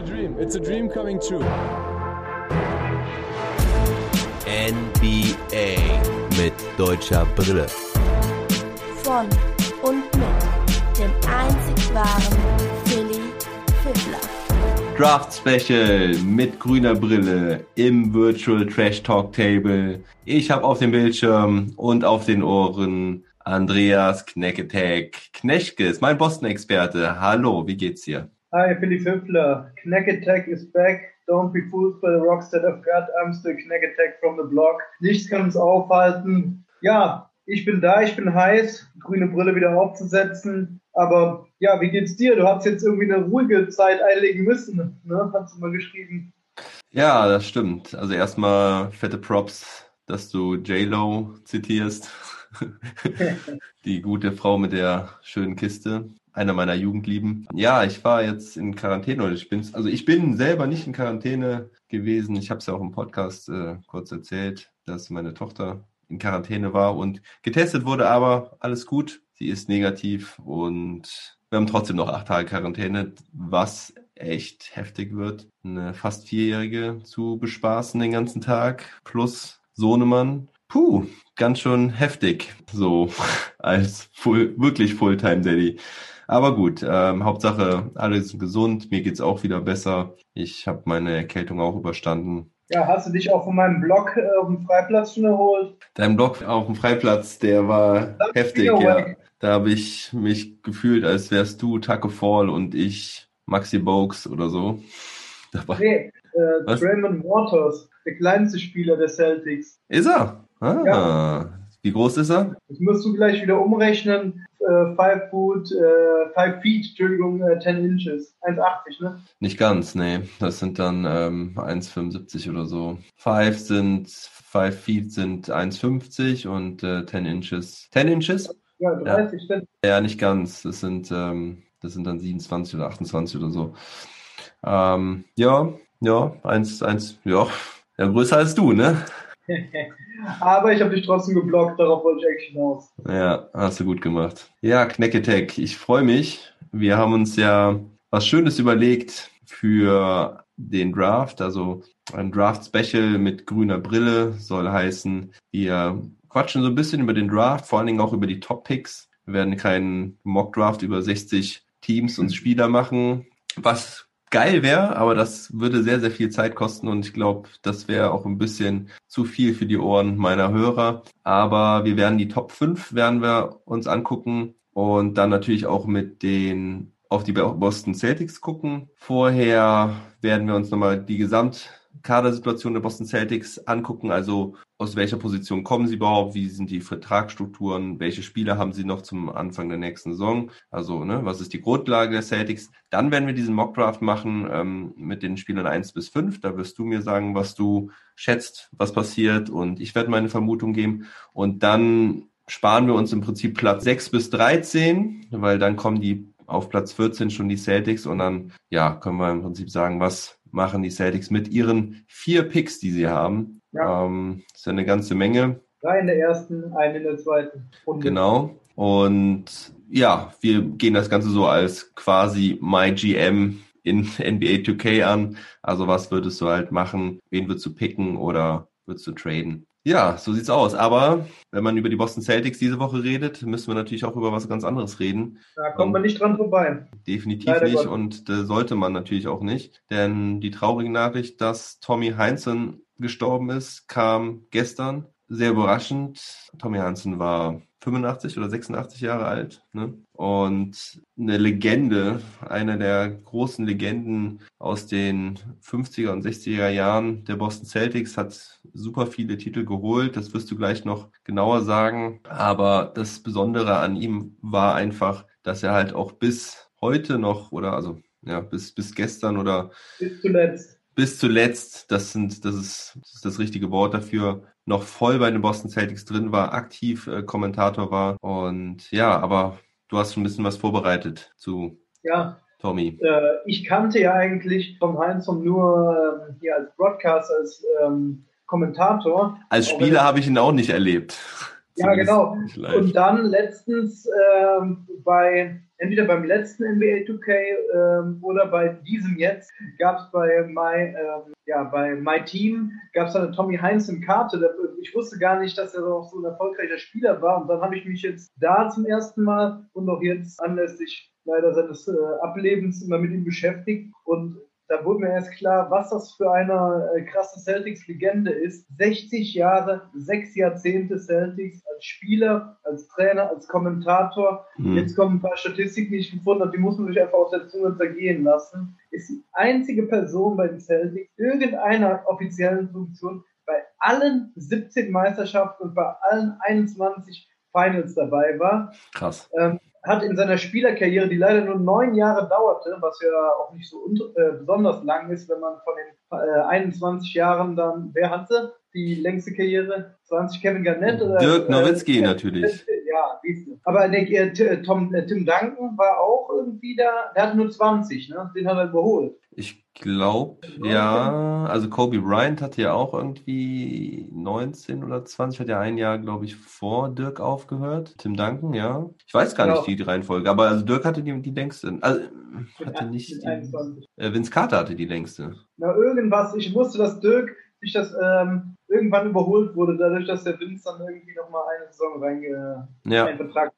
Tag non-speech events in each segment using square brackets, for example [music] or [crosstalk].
a dream. It's a dream coming true. NBA mit deutscher Brille. Von und mit dem einzig wahren Philly Fiddler. Draft Special mit grüner Brille im Virtual Trash Talk Table. Ich habe auf dem Bildschirm und auf den Ohren Andreas Knecketek Kneschkes, mein Boston-Experte. Hallo, wie geht's dir? Hi, Philly Fiffler. Knack Attack is back. Don't be fooled by the rocks that I've got. I'm still Knack Attack from the block. Nichts kann uns aufhalten. Ja, ich bin da, ich bin heiß, grüne Brille wieder aufzusetzen. Aber ja, wie geht's dir? Du hast jetzt irgendwie eine ruhige Zeit einlegen müssen, ne? Hast du mal geschrieben. Ja, das stimmt. Also erstmal fette Props, dass du J-Lo zitierst. [laughs] Die gute Frau mit der schönen Kiste einer meiner Jugendlieben. Ja, ich war jetzt in Quarantäne oder ich bin, also ich bin selber nicht in Quarantäne gewesen. Ich habe es ja auch im Podcast äh, kurz erzählt, dass meine Tochter in Quarantäne war und getestet wurde, aber alles gut. Sie ist negativ und wir haben trotzdem noch acht Tage Quarantäne, was echt heftig wird. Eine fast Vierjährige zu bespaßen den ganzen Tag plus Sohnemann. Puh, ganz schön heftig, so [laughs] als full, wirklich Fulltime Daddy. Aber gut, ähm, Hauptsache, alle sind gesund, mir geht's auch wieder besser. Ich habe meine Erkältung auch überstanden. Ja, hast du dich auch von meinem Blog äh, auf dem Freiplatz schon erholt? Dein Blog auf dem Freiplatz, der war Das heftig, ja. Da habe ich mich gefühlt, als wärst du Taco Fall und ich Maxi Bogues oder so. [laughs] Dabei. Nee, äh? Draymond Waters, der kleinste Spieler der Celtics. Ist er? Ah, Ja. Wie groß ist er? Das musst du gleich wieder umrechnen. Äh, five foot, äh, five feet, Entschuldigung, äh, 10 inches. 1,80, ne? Nicht ganz, nee. Das sind dann ähm, 1,75 oder so. Five sind, five feet sind 1,50 und äh, 10 inches. 10 inches? Ja, 30 Cent. Ja, nicht ganz. Das sind, ähm, das sind dann 27 oder 28 oder so. Ähm, ja, ja, eins, eins, ja, ja, größer als du, ne? Aber ich habe dich trotzdem geblockt, darauf wollte ich eigentlich hinaus. Ja, hast du gut gemacht. Ja, Knecketech, ich freue mich. Wir haben uns ja was Schönes überlegt für den Draft, also ein Draft-Special mit grüner Brille soll heißen, wir quatschen so ein bisschen über den Draft, vor allen Dingen auch über die Top-Picks. Wir werden keinen Mock-Draft über 60 Teams und Spieler machen, was geil wäre, aber das würde sehr, sehr viel Zeit kosten und ich glaube, das wäre auch ein bisschen zu viel für die Ohren meiner Hörer. Aber wir werden die Top 5 werden wir uns angucken und dann natürlich auch mit den auf die Boston Celtics gucken. Vorher werden wir uns nochmal die Gesamtkadersituation der Boston Celtics angucken, also aus welcher Position kommen sie überhaupt, wie sind die Vertragsstrukturen, welche Spieler haben sie noch zum Anfang der nächsten Saison, also ne, was ist die Grundlage der Celtics. Dann werden wir diesen Mockdraft machen ähm, mit den Spielern 1 bis 5, da wirst du mir sagen, was du schätzt, was passiert. Und ich werde meine Vermutung geben. Und dann sparen wir uns im Prinzip Platz 6 bis 13, weil dann kommen die auf Platz 14 schon die Celtics. Und dann ja, können wir im Prinzip sagen, was machen die Celtics mit ihren vier Picks, die sie haben. Ja. Ähm, ist ja eine ganze Menge. Drei in der ersten, einen in der zweiten Runde. Genau. Und ja, wir gehen das Ganze so als quasi My GM in [laughs] NBA 2K an. Also was würdest du halt machen? Wen würdest du picken oder würdest du traden? Ja, so sieht's aus. Aber wenn man über die Boston Celtics diese Woche redet, müssen wir natürlich auch über was ganz anderes reden. Da kommt man nicht dran vorbei. Definitiv Leider nicht Gottes. und äh, sollte man natürlich auch nicht. Denn die traurige Nachricht, dass Tommy Heinzen gestorben ist, kam gestern. Sehr überraschend. Tommy Heinzen war 85 oder 86 Jahre alt. Ne? Und eine Legende, einer der großen Legenden aus den 50er und 60er Jahren der Boston Celtics, hat super viele Titel geholt. Das wirst du gleich noch genauer sagen. Aber das Besondere an ihm war einfach, dass er halt auch bis heute noch oder also ja, bis, bis gestern oder Bis zuletzt. Bis zuletzt, das sind, das ist, das ist das richtige Wort dafür, noch voll bei den Boston Celtics drin war, aktiv äh, Kommentator war. Und ja, aber du hast schon ein bisschen was vorbereitet zu Ja, Tommy. äh, ich kannte ja eigentlich Tom Heinzson nur ähm, hier als Broadcaster, als ähm, Kommentator. Als Spieler habe ich ihn auch nicht erlebt. Ja, genau. Und dann letztens ähm, bei entweder beim letzten NBA 2K ähm, oder bei diesem jetzt, gab es bei My, ähm, ja, bei My Team, gab es eine Tommy Heinzen Karte. Ich wusste gar nicht, dass er auch so ein erfolgreicher Spieler war. Und dann habe ich mich jetzt da zum ersten Mal und auch jetzt anlässlich leider seines äh, Ablebens immer mit ihm beschäftigt. Und da wurde mir erst klar, was das für eine äh, krasse Celtics-Legende ist. 60 Jahre, sechs Jahrzehnte Celtics als Spieler, als Trainer, als Kommentator. Mhm. Jetzt kommen ein paar Statistiken, die ich gefunden habe, die muss man sich einfach auf der Zunge zergehen lassen. Ist die einzige Person bei den Celtics, irgendeiner offiziellen Funktion, bei allen 17 Meisterschaften und bei allen 21 Finals dabei war. Krass. Ähm, hat in seiner Spielerkarriere, die leider nur neun Jahre dauerte, was ja auch nicht so äh, besonders lang ist, wenn man von den äh, 21 Jahren dann, wer hatte die längste Karriere? 20 Kevin Garnett oder? Dirk Nowitzki äh, natürlich. Ja. Aber der, äh, Tom, äh, Tim Duncan war auch irgendwie da, der hatte nur 20, ne? Den hat er überholt. Ich glaube, ja. Also Kobe Bryant hatte ja auch irgendwie 19 oder 20, hat ja ein Jahr, glaube ich, vor Dirk aufgehört. Tim Duncan, ja. Ich weiß gar genau. nicht die Reihenfolge, aber also Dirk hatte die, die längste. Also, hatte nicht die, äh, Vince Carter hatte die längste. Na, irgendwas. Ich wusste, dass Dirk sich das ähm, irgendwann überholt wurde, dadurch, dass der Vince dann irgendwie nochmal eine Saison reinge ja. einen Vertrag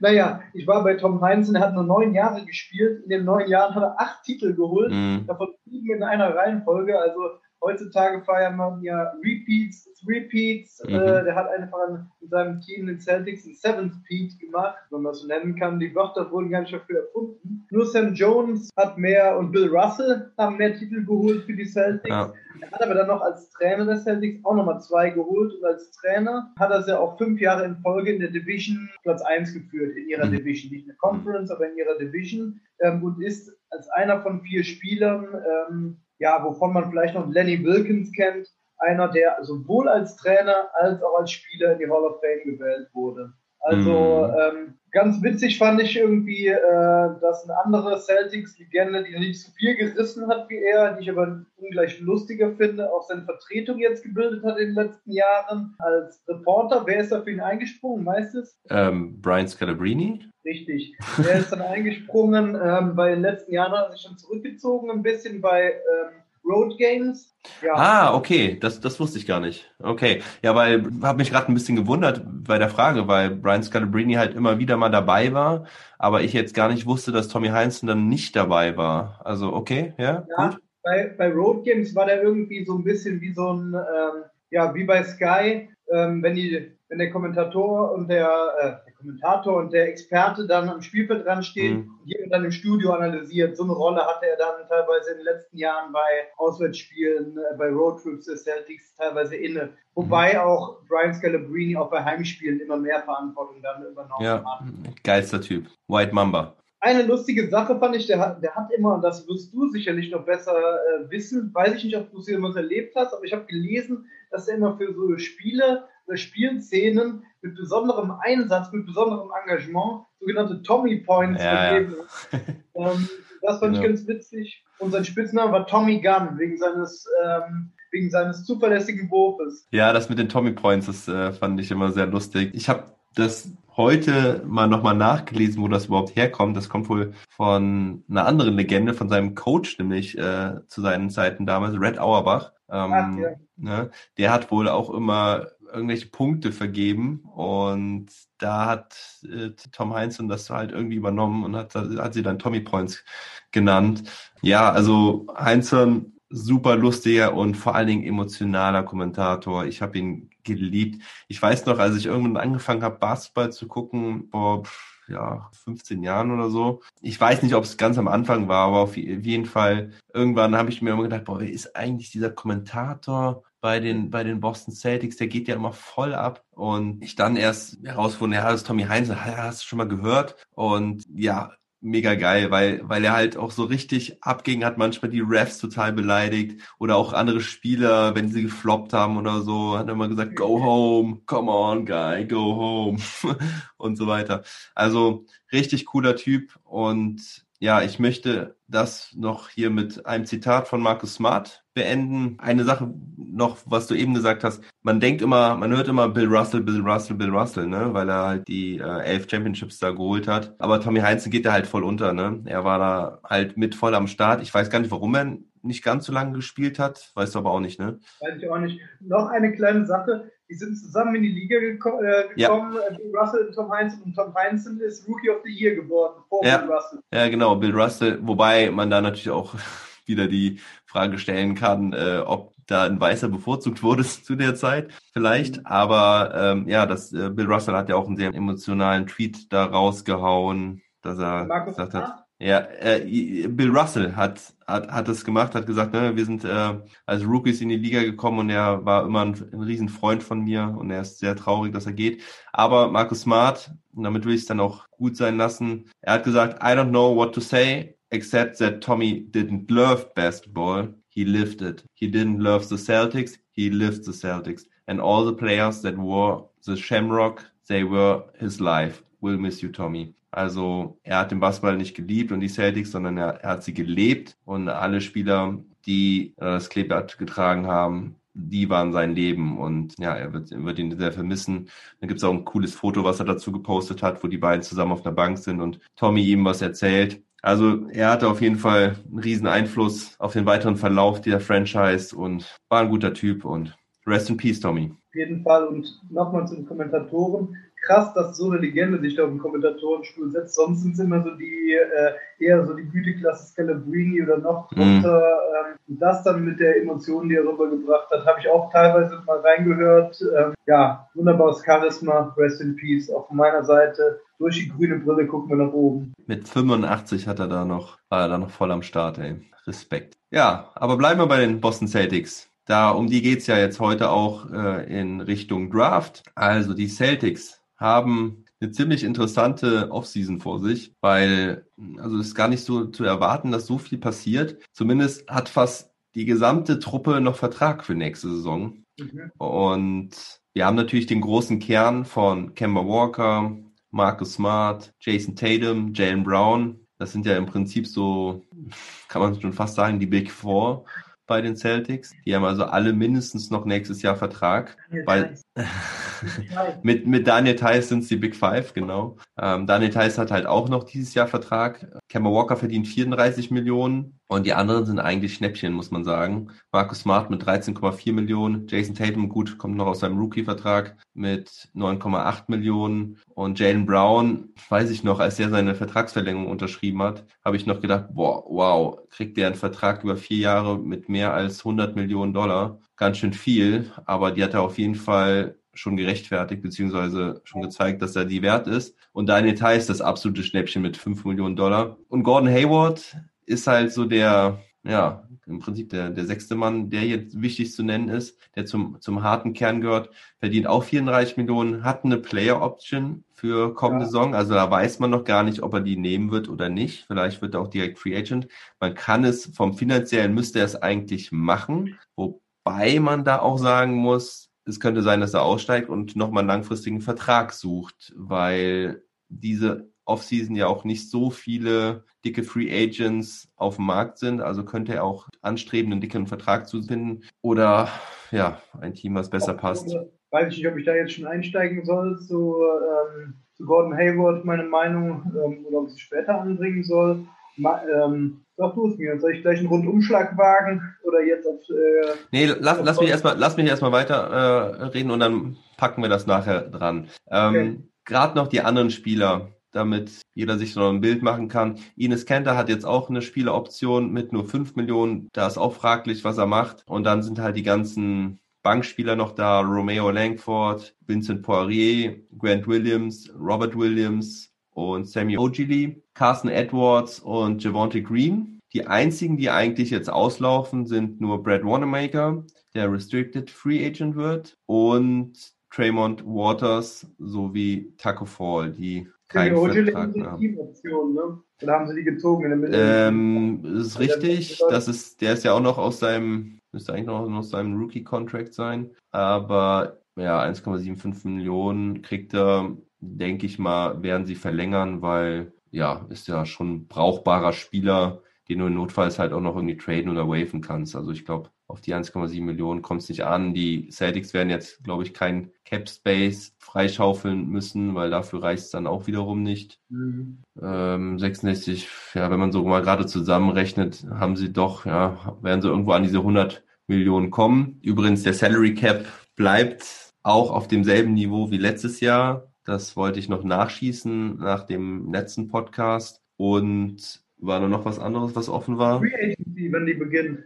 naja, ich war bei Tom Heinz und er hat nur neun Jahre gespielt. In den neun Jahren hat er acht Titel geholt, mhm. davon sieben in einer Reihenfolge. Also heutzutage feiern man ja Repeats, Repeats. Mhm. Äh, der hat einfach in seinem Team den Celtics einen Seventh Peat gemacht, wenn man es so nennen kann. Die Wörter wurden gar nicht dafür erfunden. Nur Sam Jones hat mehr und Bill Russell haben mehr Titel geholt für die Celtics. Ja. Er hat aber dann noch als Trainer der Celtics auch nochmal zwei geholt und als Trainer hat er sie auch fünf Jahre in Folge in der Division Platz 1 geführt, in ihrer mhm. Division. Nicht in der Conference, aber in ihrer Division ähm, und ist als einer von vier Spielern, ähm, ja, wovon man vielleicht noch Lenny Wilkins kennt, einer, der sowohl als Trainer als auch als Spieler in die Hall of Fame gewählt wurde. Also mhm. ähm, ganz witzig fand ich irgendwie, äh, dass eine andere Celtics-Legende, die nicht so viel gerissen hat wie er, die ich aber ungleich lustiger finde, auch seine Vertretung jetzt gebildet hat in den letzten Jahren als Reporter. Wer ist da für ihn eingesprungen meistens? Ähm, Brian Scalabrine. Richtig. Er ist dann [laughs] eingesprungen. Ähm, bei den letzten Jahren hat er sich schon zurückgezogen, ein bisschen bei ähm, Road Games. Ja. Ah, okay, das, das wusste ich gar nicht. Okay, ja, weil habe mich gerade ein bisschen gewundert bei der Frage, weil Brian Scalabrine halt immer wieder mal dabei war, aber ich jetzt gar nicht wusste, dass Tommy Heinzen dann nicht dabei war. Also okay, ja, ja gut. Bei, bei Road Games war der irgendwie so ein bisschen wie so ein, ähm, ja, wie bei Sky, ähm, wenn die, wenn der Kommentator und der, äh, Kommentator und der Experte dann am Spielfeld dran steht mhm. und jemand dann im Studio analysiert. So eine Rolle hatte er dann teilweise in den letzten Jahren bei Auswärtsspielen, äh, bei Roadtrips des Celtics teilweise inne. Wobei mhm. auch Brian Scalabrine auch bei Heimspielen immer mehr Verantwortung dann übernommen ja, hat. Geilster Typ. White Mamba. Eine lustige Sache fand ich, der hat, der hat immer, und das wirst du sicherlich noch besser äh, wissen, weiß ich nicht, ob du es jemals erlebt hast, aber ich habe gelesen, dass er immer für so Spiele oder Spielszenen mit besonderem Einsatz, mit besonderem Engagement sogenannte Tommy Points ja, vergeben ja. [laughs] ähm, das fand genau. ich ganz witzig. Und sein Spitzname war Tommy Gunn, wegen seines, ähm, wegen seines zuverlässigen Wurfes. Ja, das mit den Tommy Points, das äh, fand ich immer sehr lustig. Ich habe das heute mal nochmal nachgelesen, wo das überhaupt herkommt. Das kommt wohl von einer anderen Legende, von seinem Coach, nämlich äh, zu seinen Zeiten damals, Red Auerbach. Ähm, Ach, ja. ne, der hat wohl auch immer irgendwelche Punkte vergeben und da hat äh, Tom Heinzen das halt irgendwie übernommen und hat, hat sie dann Tommy Points genannt. Ja, also Heinzen super lustiger und vor allen Dingen emotionaler Kommentator. Ich habe ihn geliebt. Ich weiß noch, als ich irgendwann angefangen habe, Basketball zu gucken, vor ja, 15 Jahren oder so. Ich weiß nicht, ob es ganz am Anfang war, aber auf jeden Fall, irgendwann habe ich mir immer gedacht, boah, wer ist eigentlich dieser Kommentator? bei den, bei den Boston Celtics, der geht ja immer voll ab. Und ich dann erst herausgefunden, ja, das ist Tommy Heinz, hast du schon mal gehört? Und ja, mega geil, weil, weil er halt auch so richtig abging, hat manchmal die Refs total beleidigt oder auch andere Spieler, wenn sie gefloppt haben oder so, hat er immer gesagt, go home, come on, guy, go home [laughs] und so weiter. Also richtig cooler Typ und ja, ich möchte das noch hier mit einem Zitat von Markus Smart beenden. Eine Sache noch, was du eben gesagt hast. Man denkt immer, man hört immer Bill Russell, Bill Russell, Bill Russell, ne, weil er halt die äh, elf Championships da geholt hat. Aber Tommy Heinzen geht da halt voll unter, ne. Er war da halt mit voll am Start. Ich weiß gar nicht, warum er nicht ganz so lange gespielt hat. Weißt du aber auch nicht, ne? Weiß ich auch nicht. Noch eine kleine Sache. Die sind zusammen in die Liga geko äh, gekommen, ja. Bill Russell und Tom Heinz. Und Tom Heinz ist Rookie of the Year geworden vor ja. Bill Russell. Ja, genau, Bill Russell. Wobei man da natürlich auch [laughs] wieder die Frage stellen kann, äh, ob da ein Weißer bevorzugt wurde [laughs] zu der Zeit, vielleicht. Mhm. Aber ähm, ja, das äh, Bill Russell hat ja auch einen sehr emotionalen Tweet da rausgehauen, dass er Markus gesagt hat. Ja, äh, Bill Russell hat, hat, hat es gemacht, hat gesagt, ne, wir sind äh, als Rookies in die Liga gekommen und er war immer ein, ein Riesenfreund von mir und er ist sehr traurig, dass er geht. Aber Markus Smart, damit will ich es dann auch gut sein lassen, er hat gesagt, I don't know what to say, except that Tommy didn't love basketball, he lived it. He didn't love the Celtics, he lived the Celtics. And all the players that wore the Shamrock, they were his life. Will miss you, Tommy. Also er hat den Basketball nicht geliebt und die Celtics, sondern er, er hat sie gelebt und alle Spieler, die äh, das Kleeblatt getragen haben, die waren sein Leben und ja, er wird, wird ihn sehr vermissen. Dann gibt es auch ein cooles Foto, was er dazu gepostet hat, wo die beiden zusammen auf einer Bank sind und Tommy ihm was erzählt. Also er hatte auf jeden Fall einen riesen Einfluss auf den weiteren Verlauf dieser Franchise und war ein guter Typ und rest in peace, Tommy. Auf jeden Fall und nochmal zu den Kommentatoren krass, dass so eine Legende sich da auf den Kommentatorenstuhl setzt. Sonst sind es immer so die, äh, eher so die Güteklasse Scalabrini oder noch mhm. drunter. Mhm. Ähm, das dann mit der Emotion, die er rübergebracht hat, habe ich auch teilweise mal reingehört. Ähm, ja, wunderbares Charisma, Rest in Peace, auch von meiner Seite. Durch die grüne Brille gucken wir nach oben. Mit 85 hat er da noch, war er da noch voll am Start, ey. Respekt. Ja, aber bleiben wir bei den Boston Celtics. Da, um die geht's ja jetzt heute auch äh, in Richtung Draft. Also die Celtics haben eine ziemlich interessante Offseason vor sich, weil also es ist gar nicht so zu erwarten, dass so viel passiert. Zumindest hat fast die gesamte Truppe noch Vertrag für nächste Saison. Mhm. Und wir haben natürlich den großen Kern von Kemba Walker, Marcus Smart, Jason Tatum, Jalen Brown. Das sind ja im Prinzip so, [laughs] kann man schon fast sagen, die Big Four bei den Celtics. Die haben also alle mindestens noch nächstes Jahr Vertrag. Weil, [laughs] mit, mit Daniel Theiss sind es die Big Five, genau. Ähm, Daniel Theiss hat halt auch noch dieses Jahr Vertrag. Kemba Walker verdient 34 Millionen und die anderen sind eigentlich Schnäppchen, muss man sagen. Marcus Smart mit 13,4 Millionen. Jason Tatum, gut, kommt noch aus seinem Rookie-Vertrag mit 9,8 Millionen. Und Jalen Brown, weiß ich noch, als er seine Vertragsverlängerung unterschrieben hat, habe ich noch gedacht, boah, wow, kriegt der einen Vertrag über vier Jahre mit mehr als 100 Millionen Dollar. Ganz schön viel, aber die hat er auf jeden Fall schon gerechtfertigt, beziehungsweise schon gezeigt, dass er die wert ist. Und Daniel Theiss das absolute Schnäppchen mit 5 Millionen Dollar. Und Gordon Hayward ist halt so der, ja, im Prinzip der, der sechste Mann, der jetzt wichtig zu nennen ist, der zum, zum harten Kern gehört, verdient auch 34 Millionen, hat eine Player Option für kommende ja. Saison. Also da weiß man noch gar nicht, ob er die nehmen wird oder nicht. Vielleicht wird er auch direkt Free Agent. Man kann es vom finanziellen müsste er es eigentlich machen, wobei man da auch sagen muss, es könnte sein, dass er aussteigt und nochmal einen langfristigen Vertrag sucht, weil diese Offseason ja auch nicht so viele dicke Free Agents auf dem Markt sind. Also könnte er auch anstreben, einen dicken Vertrag zu finden oder ja, ein Team, was besser auch, passt. Weiß ich nicht, ob ich da jetzt schon einsteigen soll zu, ähm, zu Gordon Hayward, meine Meinung, ähm, oder ob ich es später anbringen soll. Ma ähm, Sag du es mir. Soll ich gleich einen Rundumschlag wagen oder jetzt auf. Äh, nee, lass, lass, mich erstmal, lass mich erstmal weiter äh, reden und dann packen wir das nachher dran. Ähm, okay. Gerade noch die anderen Spieler, damit jeder sich so ein Bild machen kann. Ines Kenter hat jetzt auch eine Spieleroption mit nur 5 Millionen. Da ist auch fraglich, was er macht. Und dann sind halt die ganzen Bankspieler noch da. Romeo Langford, Vincent Poirier, Grant Williams, Robert Williams und Samuel Ogilvy. Carson Edwards und Javonte Green. Die einzigen, die eigentlich jetzt auslaufen, sind nur Brad Wanamaker, der Restricted Free Agent wird, und Traymond Waters sowie Taco Fall, die keinen Vertrag haben. Option, ne? Oder haben sie die gezogen in der Mitte? Ähm, das ist richtig. Das ist, der ist ja auch noch aus seinem, müsste eigentlich noch aus seinem Rookie-Contract sein. Aber ja, 1,75 Millionen kriegt er denke ich mal, werden sie verlängern, weil ja, ist ja schon ein brauchbarer Spieler, den du in Notfalls halt auch noch irgendwie traden oder waven kannst. Also ich glaube, auf die 1,7 Millionen kommt es nicht an. Die Celtics werden jetzt, glaube ich, kein Cap Space freischaufeln müssen, weil dafür reicht es dann auch wiederum nicht. Mhm. Ähm, 66, ja, wenn man so mal gerade zusammenrechnet, haben sie doch, ja, werden sie irgendwo an diese 100 Millionen kommen. Übrigens, der Salary Cap bleibt auch auf demselben Niveau wie letztes Jahr. Das wollte ich noch nachschießen nach dem letzten Podcast. Und war da noch was anderes, was offen war? Free Agency, wenn die beginnen.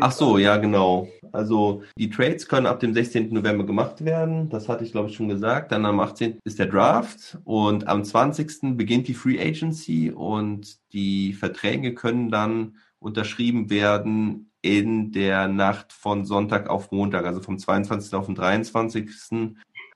Ach so, ja, genau. Also die Trades können ab dem 16. November gemacht werden. Das hatte ich, glaube ich, schon gesagt. Dann am 18. ist der Draft und am 20. beginnt die Free Agency und die Verträge können dann unterschrieben werden in der Nacht von Sonntag auf Montag, also vom 22. auf den 23.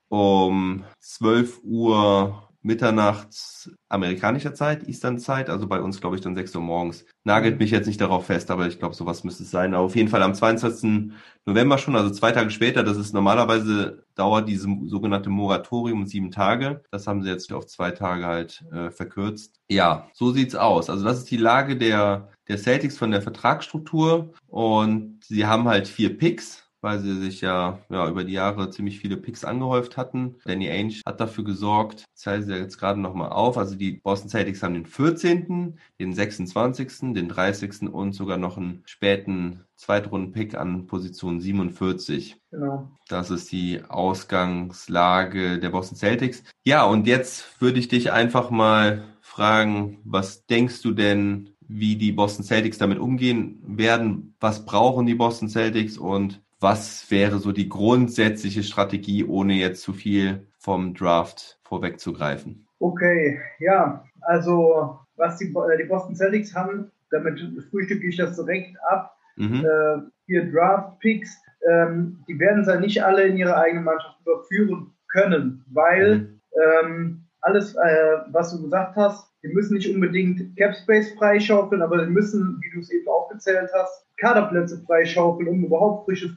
um 12 Uhr mitternachts amerikanischer Zeit, Eastern Zeit, also bei uns glaube ich dann 6 Uhr morgens. Nagelt mhm. mich jetzt nicht darauf fest, aber ich glaube, sowas müsste es sein. Aber auf jeden Fall am 22. November schon, also zwei Tage später, das ist normalerweise dauert diese sogenannte Moratorium sieben Tage. Das haben sie jetzt auf zwei Tage halt äh, verkürzt. Ja, so sieht's aus. Also das ist die Lage der, der Celtics von der Vertragsstruktur und sie haben halt vier Picks weil sie sich ja, ja über die Jahre ziemlich viele Picks angehäuft hatten. Danny Ainge hat dafür gesorgt, ich zeige sie jetzt gerade nochmal auf, also die Boston Celtics haben den 14., den 26., den 30. und sogar noch einen späten Zweitrunden-Pick an Position 47. Genau. Das ist die Ausgangslage der Boston Celtics. Ja, und jetzt würde ich dich einfach mal fragen, was denkst du denn, wie die Boston Celtics damit umgehen werden? Was brauchen die Boston Celtics und was wäre so die grundsätzliche Strategie, ohne jetzt zu viel vom Draft vorwegzugreifen? Okay, ja, also was die, äh, die Boston Celtics haben, damit frühstücke ich das direkt ab, mhm. äh, vier Draft-Picks, ähm, die werden sie nicht alle in ihre eigene Mannschaft überführen können, weil mhm. ähm, alles, äh, was du gesagt hast, die müssen nicht unbedingt Cap Space freischaufeln, aber sie müssen, wie du es eben aufgezählt hast, Kaderplätze freischaufeln, um überhaupt frisches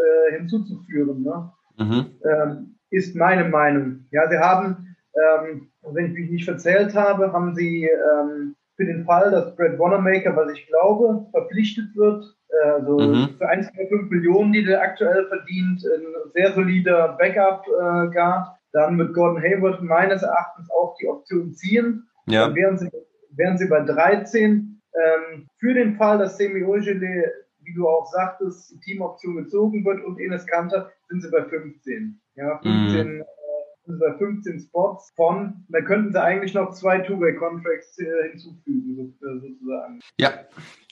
äh, hinzuzuführen. Ne? Mhm. Ähm, ist meine Meinung. Ja, sie haben, ähm, wenn ich mich nicht verzählt habe, haben sie ähm, für den Fall, dass Brad Wanamaker, was ich glaube, verpflichtet wird, äh, also mhm. für 1,5 Millionen, die der aktuell verdient, ein sehr solider Backup-Guard, äh, dann wird Gordon Hayward meines Erachtens auch die Option ziehen. Ja. Dann wären sie, wären sie bei 13 ähm, für den Fall, dass Semi Ojele, wie du auch sagtest, die Teamoption gezogen wird und Enes Kanter, sind sie bei 15. Ja, 15, mhm. äh, sind sie bei 15 Spots von, da könnten sie eigentlich noch zwei Two-Way-Contracts äh, hinzufügen, äh, sozusagen. Ja,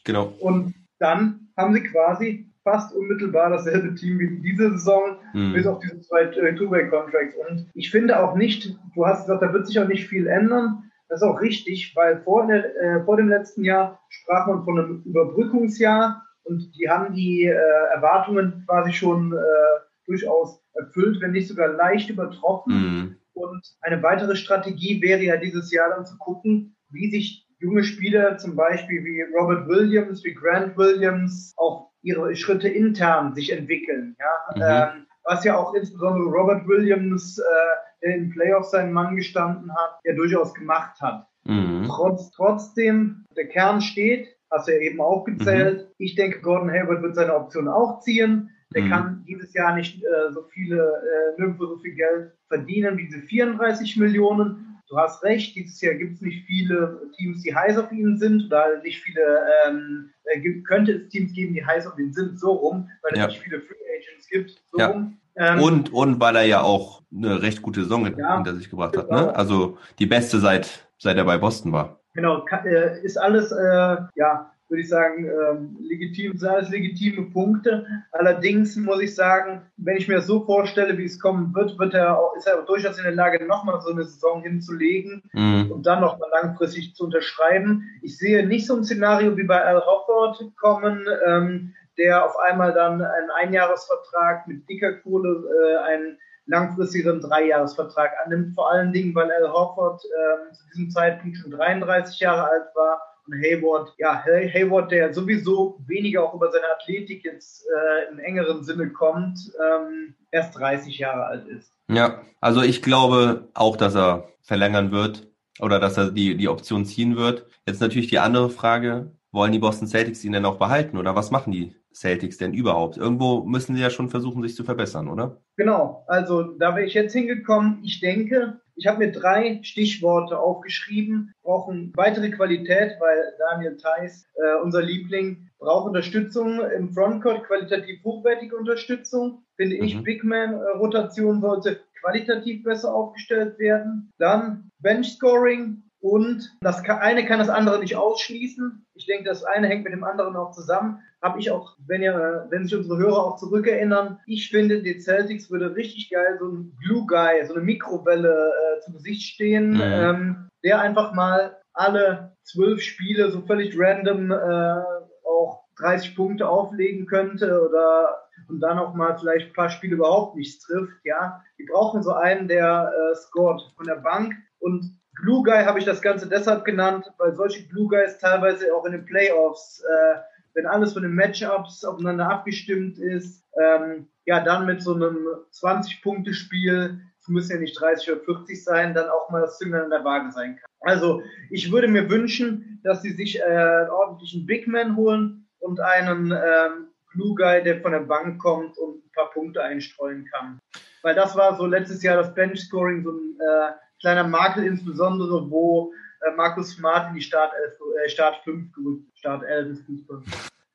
genau. Und dann haben sie quasi fast unmittelbar dasselbe Team wie diese Saison, mhm. bis auf diese zwei äh, Two-Way-Contracts. Und ich finde auch nicht, du hast gesagt, da wird sich auch nicht viel ändern. Das ist auch richtig, weil vor, der, äh, vor dem letzten Jahr sprach man von einem Überbrückungsjahr und die haben die äh, Erwartungen quasi schon äh, durchaus erfüllt, wenn nicht sogar leicht übertroffen. Mhm. Und eine weitere Strategie wäre ja dieses Jahr dann zu gucken, wie sich junge Spieler zum Beispiel wie Robert Williams, wie Grant Williams auch ihre Schritte intern sich entwickeln. Ja? Mhm. Ähm, was ja auch insbesondere Robert Williams, äh, der in Playoffs seinen Mann gestanden hat, ja durchaus gemacht hat. Mhm. Trotz, trotzdem, der Kern steht, hast du ja eben aufgezählt. Mhm. Ich denke, Gordon Hayward wird seine Option auch ziehen. Der mhm. kann dieses Jahr nicht äh, so viele, äh, nirgendwo so viel Geld verdienen wie diese 34 Millionen. Du hast recht, dieses Jahr gibt es nicht viele Teams, die heiß auf ihn sind, oder nicht viele, ähm, äh, gibt, könnte es Teams geben, die heiß auf ihn sind, so rum, weil es ja. nicht viele Free Agents gibt, so ja. rum. Ähm, und, und weil er ja auch eine recht gute Saison ja, hinter sich gebracht hat. Ne? Also die beste seit, seit er bei Boston war. Genau, äh, ist alles, äh, ja, würde ich sagen, ähm, legitim, sind alles legitime Punkte. Allerdings muss ich sagen, wenn ich mir das so vorstelle, wie es kommen wird, wird er auch, ist er durchaus in der Lage, nochmal so eine Saison hinzulegen mhm. und dann nochmal langfristig zu unterschreiben. Ich sehe nicht so ein Szenario wie bei Al Hofford kommen, ähm, der auf einmal dann einen Einjahresvertrag mit dicker Kohle, äh, einen langfristigeren Dreijahresvertrag annimmt, vor allen Dingen, weil Al Hofford äh, zu diesem Zeitpunkt schon 33 Jahre alt war und Hayward, ja, Hayward, der sowieso weniger auch über seine Athletik jetzt äh, im engeren Sinne kommt, ähm, erst 30 Jahre alt ist. Ja, also ich glaube auch, dass er verlängern wird. oder dass er die, die Option ziehen wird. Jetzt natürlich die andere Frage, wollen die Boston Celtics ihn denn auch behalten oder was machen die Celtics denn überhaupt? Irgendwo müssen sie ja schon versuchen, sich zu verbessern, oder? Genau, also da wäre ich jetzt hingekommen. Ich denke, ich habe mir drei Stichworte aufgeschrieben, brauchen weitere Qualität, weil Daniel Theiss, äh, unser Liebling, braucht Unterstützung im Frontcourt, qualitativ hochwertige Unterstützung. Finde ich, mhm. Big Man-Rotation sollte qualitativ besser aufgestellt werden. Dann Bench Scoring, und das eine kann das andere nicht ausschließen. Ich denke, das eine hängt mit dem anderen auch zusammen. Habe ich auch, wenn ihr, wenn sich unsere Hörer auch zurückerinnern, ich finde, die Celtics würde richtig geil so ein Glue Guy, so eine Mikrowelle äh, zu Gesicht stehen, mhm. ähm, der einfach mal alle zwölf Spiele so völlig random äh, auch 30 Punkte auflegen könnte oder und dann auch mal vielleicht ein paar Spiele überhaupt nichts trifft. Ja, die brauchen so einen, der äh, scored von der Bank und Blue Guy habe ich das Ganze deshalb genannt, weil solche Blue Guys teilweise auch in den Playoffs, äh, wenn alles von den Matchups aufeinander abgestimmt ist, ähm, ja, dann mit so einem 20-Punkte-Spiel, es müssen ja nicht 30 oder 40 sein, dann auch mal das Zünglein in der Waage sein kann. Also, ich würde mir wünschen, dass sie sich äh, einen ordentlichen Big Man holen und einen ähm, Blue Guy, der von der Bank kommt und ein paar Punkte einstreuen kann. Weil das war so letztes Jahr das Bench-Scoring, so ein äh, kleiner Makel, insbesondere wo äh, Markus Smart in die Startelf, äh, Start 5 gerückt, Start 11 ist Fußball.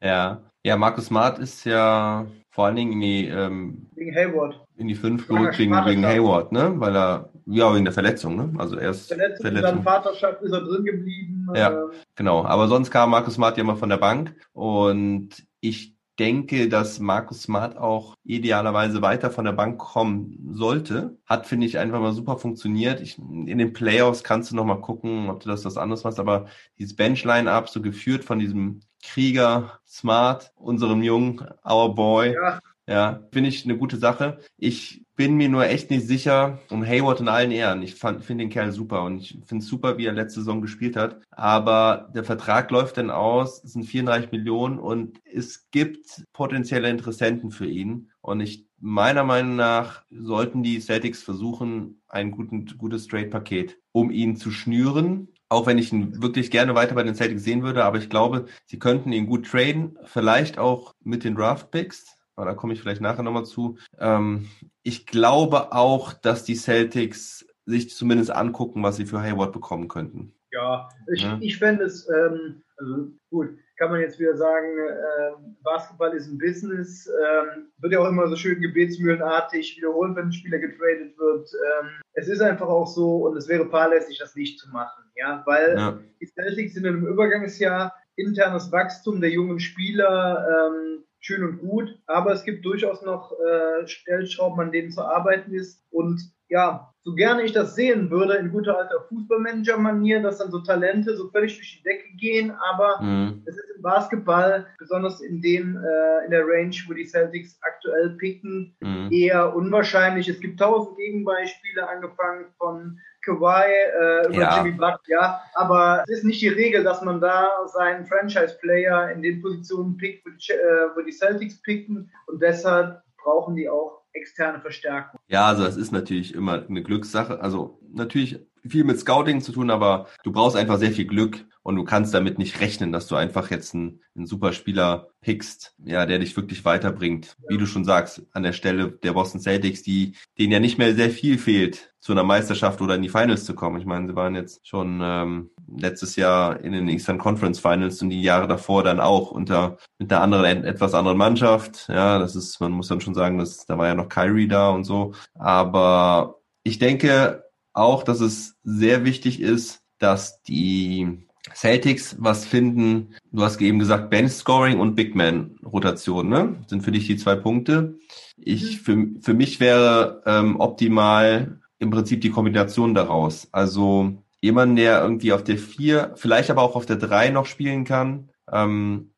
Ja. Ja, Markus Smart ist ja vor allen Dingen in die, ähm, wegen Hayward. in die 5 gerückt wegen, wegen Hayward, ne? Weil er, ja, wegen der Verletzung, ne? Also erst Verletzung, Verletzung. dann Vaterschaft ist er drin geblieben. Ja, äh, genau. Aber sonst kam Markus Smart ja immer von der Bank und ich denke, dass Markus Smart auch idealerweise weiter von der Bank kommen sollte. Hat, finde ich, einfach mal super funktioniert. Ich, in den Playoffs kannst du noch mal gucken, ob du das was anderes machst, aber dieses Bench-Line-Up, so geführt von diesem Krieger Smart, unserem Jungen, our boy, ja. Ja, finde ich eine gute Sache. Ich bin mir nur echt nicht sicher um Hayward in allen Ehren. Ich finde den Kerl super und ich finde es super, wie er letzte Saison gespielt hat. Aber der Vertrag läuft dann aus, es sind 34 Millionen und es gibt potenzielle Interessenten für ihn. Und ich meiner Meinung nach sollten die Celtics versuchen, ein guten, gutes Trade-Paket, um ihn zu schnüren. Auch wenn ich ihn wirklich gerne weiter bei den Celtics sehen würde, aber ich glaube, sie könnten ihn gut traden, vielleicht auch mit den Draft-Picks aber da komme ich vielleicht nachher nochmal zu. Ähm, ich glaube auch, dass die Celtics sich zumindest angucken, was sie für Hayward bekommen könnten. Ja, ich, ja. ich fände es, ähm, also gut, kann man jetzt wieder sagen, äh, Basketball ist ein Business, ähm, wird ja auch immer so schön gebetsmühlenartig wiederholt, wenn ein Spieler getradet wird. Ähm, es ist einfach auch so und es wäre fahrlässig, das nicht zu machen, ja, weil ja. die Celtics sind in einem Übergangsjahr, internes Wachstum der jungen Spieler, ähm, schön und gut, aber es gibt durchaus noch äh, Stellschrauben, an denen zu arbeiten ist. Und ja, so gerne ich das sehen würde, in guter alter Fußballmanager-Manier, dass dann so Talente so völlig durch die Decke gehen, aber mhm. es ist im Basketball, besonders in dem, äh, in der Range, wo die Celtics aktuell picken, mhm. eher unwahrscheinlich. Es gibt tausend Gegenbeispiele, angefangen von Kawhi, äh, über ja. Jimmy Butler, ja. Aber es ist nicht die Regel, dass man da seinen Franchise-Player in den Positionen pickt, wo die, äh, wo die Celtics picken und deshalb brauchen die auch externe Verstärkung. Ja, also das ist natürlich immer eine Glückssache. Also natürlich viel mit Scouting zu tun, aber du brauchst einfach sehr viel Glück und du kannst damit nicht rechnen, dass du einfach jetzt einen, einen super Spieler pickst, ja, der dich wirklich weiterbringt. Wie du schon sagst, an der Stelle der Boston Celtics, die denen ja nicht mehr sehr viel fehlt, zu einer Meisterschaft oder in die Finals zu kommen. Ich meine, sie waren jetzt schon ähm, letztes Jahr in den Eastern Conference Finals und die Jahre davor dann auch unter mit einer anderen, etwas anderen Mannschaft. Ja, das ist, man muss dann schon sagen, dass da war ja noch Kyrie da und so. Aber ich denke auch, dass es sehr wichtig ist, dass die Celtics was finden. Du hast eben gesagt, Bench Scoring und Big Man Rotation, ne? Sind für dich die zwei Punkte. Ich, mhm. für, für mich wäre ähm, optimal im Prinzip die Kombination daraus. Also jemand, der irgendwie auf der vier, vielleicht aber auch auf der drei noch spielen kann. Ähm,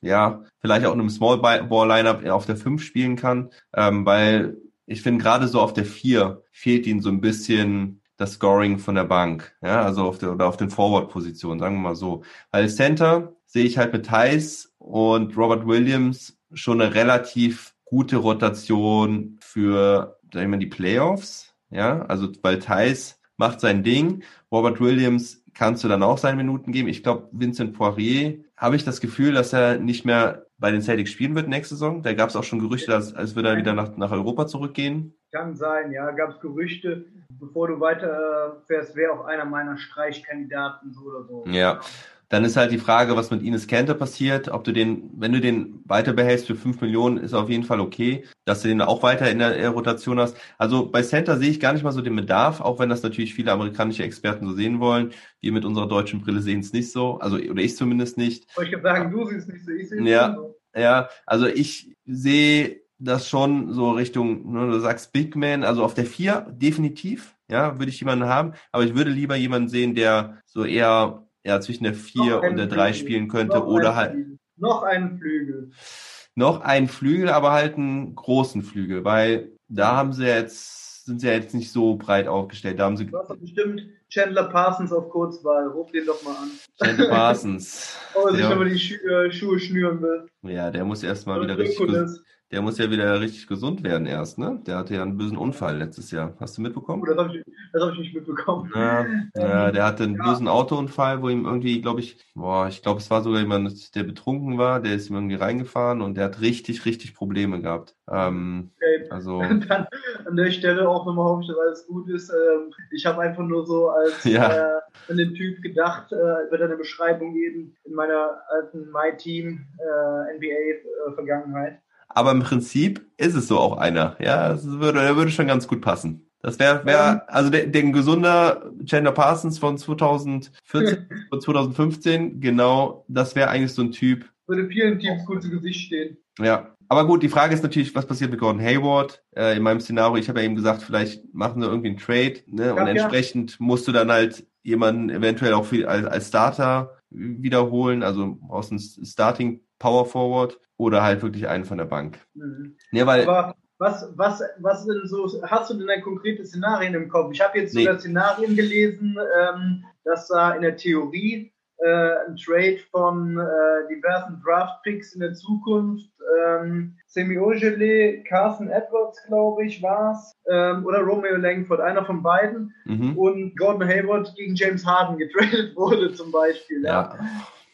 ja, vielleicht auch in einem Small Ball Lineup auf der fünf spielen kann, ähm, weil ich finde gerade so auf der vier fehlt ihnen so ein bisschen das Scoring von der Bank, ja, also auf der oder auf den Forward-Positionen, sagen wir mal so. Weil Center sehe ich halt mit Thais und Robert Williams schon eine relativ gute Rotation für, sagen wir mal, die Playoffs, ja, also weil Thais macht sein Ding. Robert Williams kannst du dann auch seine Minuten geben. Ich glaube, Vincent Poirier habe ich das Gefühl, dass er nicht mehr bei den Celtics spielen wird nächste Saison. Da gab es auch schon Gerüchte, als, als würde er wieder nach, nach Europa zurückgehen. Kann sein, ja, gab es Gerüchte. Bevor du weiterfährst, wäre auch einer meiner Streichkandidaten so oder so. Ja. Dann ist halt die Frage, was mit Ines Kenter passiert. Ob du den, wenn du den weiter behältst für 5 Millionen, ist auf jeden Fall okay, dass du den auch weiter in der Rotation hast. Also bei Center sehe ich gar nicht mal so den Bedarf, auch wenn das natürlich viele amerikanische Experten so sehen wollen. Wir mit unserer deutschen Brille sehen es nicht so. Also, oder ich zumindest nicht. Ich kann sagen, du siehst es nicht so, ich sehe es ja, so. Ja, also ich sehe das schon so Richtung, ne, du sagst Big Man, also auf der 4 definitiv, ja, würde ich jemanden haben, aber ich würde lieber jemanden sehen, der so eher ja, zwischen der 4 und der 3 spielen könnte Noch oder halt Flügel. Noch einen Flügel. noch einen Flügel, aber halt einen großen Flügel, weil da haben sie jetzt, sind sie ja jetzt nicht so breit aufgestellt. Da haben sie Du hast bestimmt Chandler Parsons auf Kurzwahl. Ruf den doch mal an. Chandler [laughs] Parsons. Ob er sich nochmal die Schu äh, Schuhe schnüren will. Ja, der muss erstmal wieder richtig. Der muss ja wieder richtig gesund werden erst, ne? Der hatte ja einen bösen Unfall letztes Jahr. Hast du mitbekommen? Oh, das habe ich, das hab ich nicht mitbekommen. Ja, ja, der hatte einen ja. bösen Autounfall, wo ihm irgendwie, glaube ich, boah, ich glaube, es war sogar jemand, der betrunken war, der ist ihm irgendwie reingefahren und der hat richtig, richtig Probleme gehabt. Ähm, Okay. also, [laughs] dann an der Stelle auch nochmal hoffe ich, dass alles gut ist. Ähm, ich habe einfach nur so als [laughs] Ja. äh, an den Typ gedacht, äh, bei deiner Beschreibung eben in meiner alten My Team äh, NBA äh, Vergangenheit. Aber im Prinzip ist es so auch einer. Ja, das würde, der würde schon ganz gut passen. Das wäre, wär, also der, der gesunder Chandler Parsons von 2014, [laughs] von 2015, genau, das wäre eigentlich so ein Typ, Würde vielen Teams gut zu Gesicht stehen. Ja, aber gut, die Frage ist natürlich, was passiert mit Gordon Hayward? Äh, in meinem Szenario, ich habe ja eben gesagt, vielleicht machen sie irgendwie einen Trade, ne? Und Ja, ja. entsprechend musst du dann halt jemanden eventuell auch viel als, als Starter wiederholen, also aus einem Starting Power Forward oder halt wirklich einen von der Bank. Mhm. Ja, weil Aber was, was, was denn so, hast du denn ein konkretes Szenarien im Kopf? Ich habe jetzt Nee. sogar Szenarien gelesen, ähm, dass da in der Theorie äh, ein Trade von äh, diversen Draft-Picks in der Zukunft, ähm, Semi Ogele, Carson Edwards, glaube ich, war's, ähm, oder Romeo Langford, einer von beiden, mhm. und Gordon Hayward gegen James Harden getradet [laughs] wurde zum Beispiel. Ja. ja,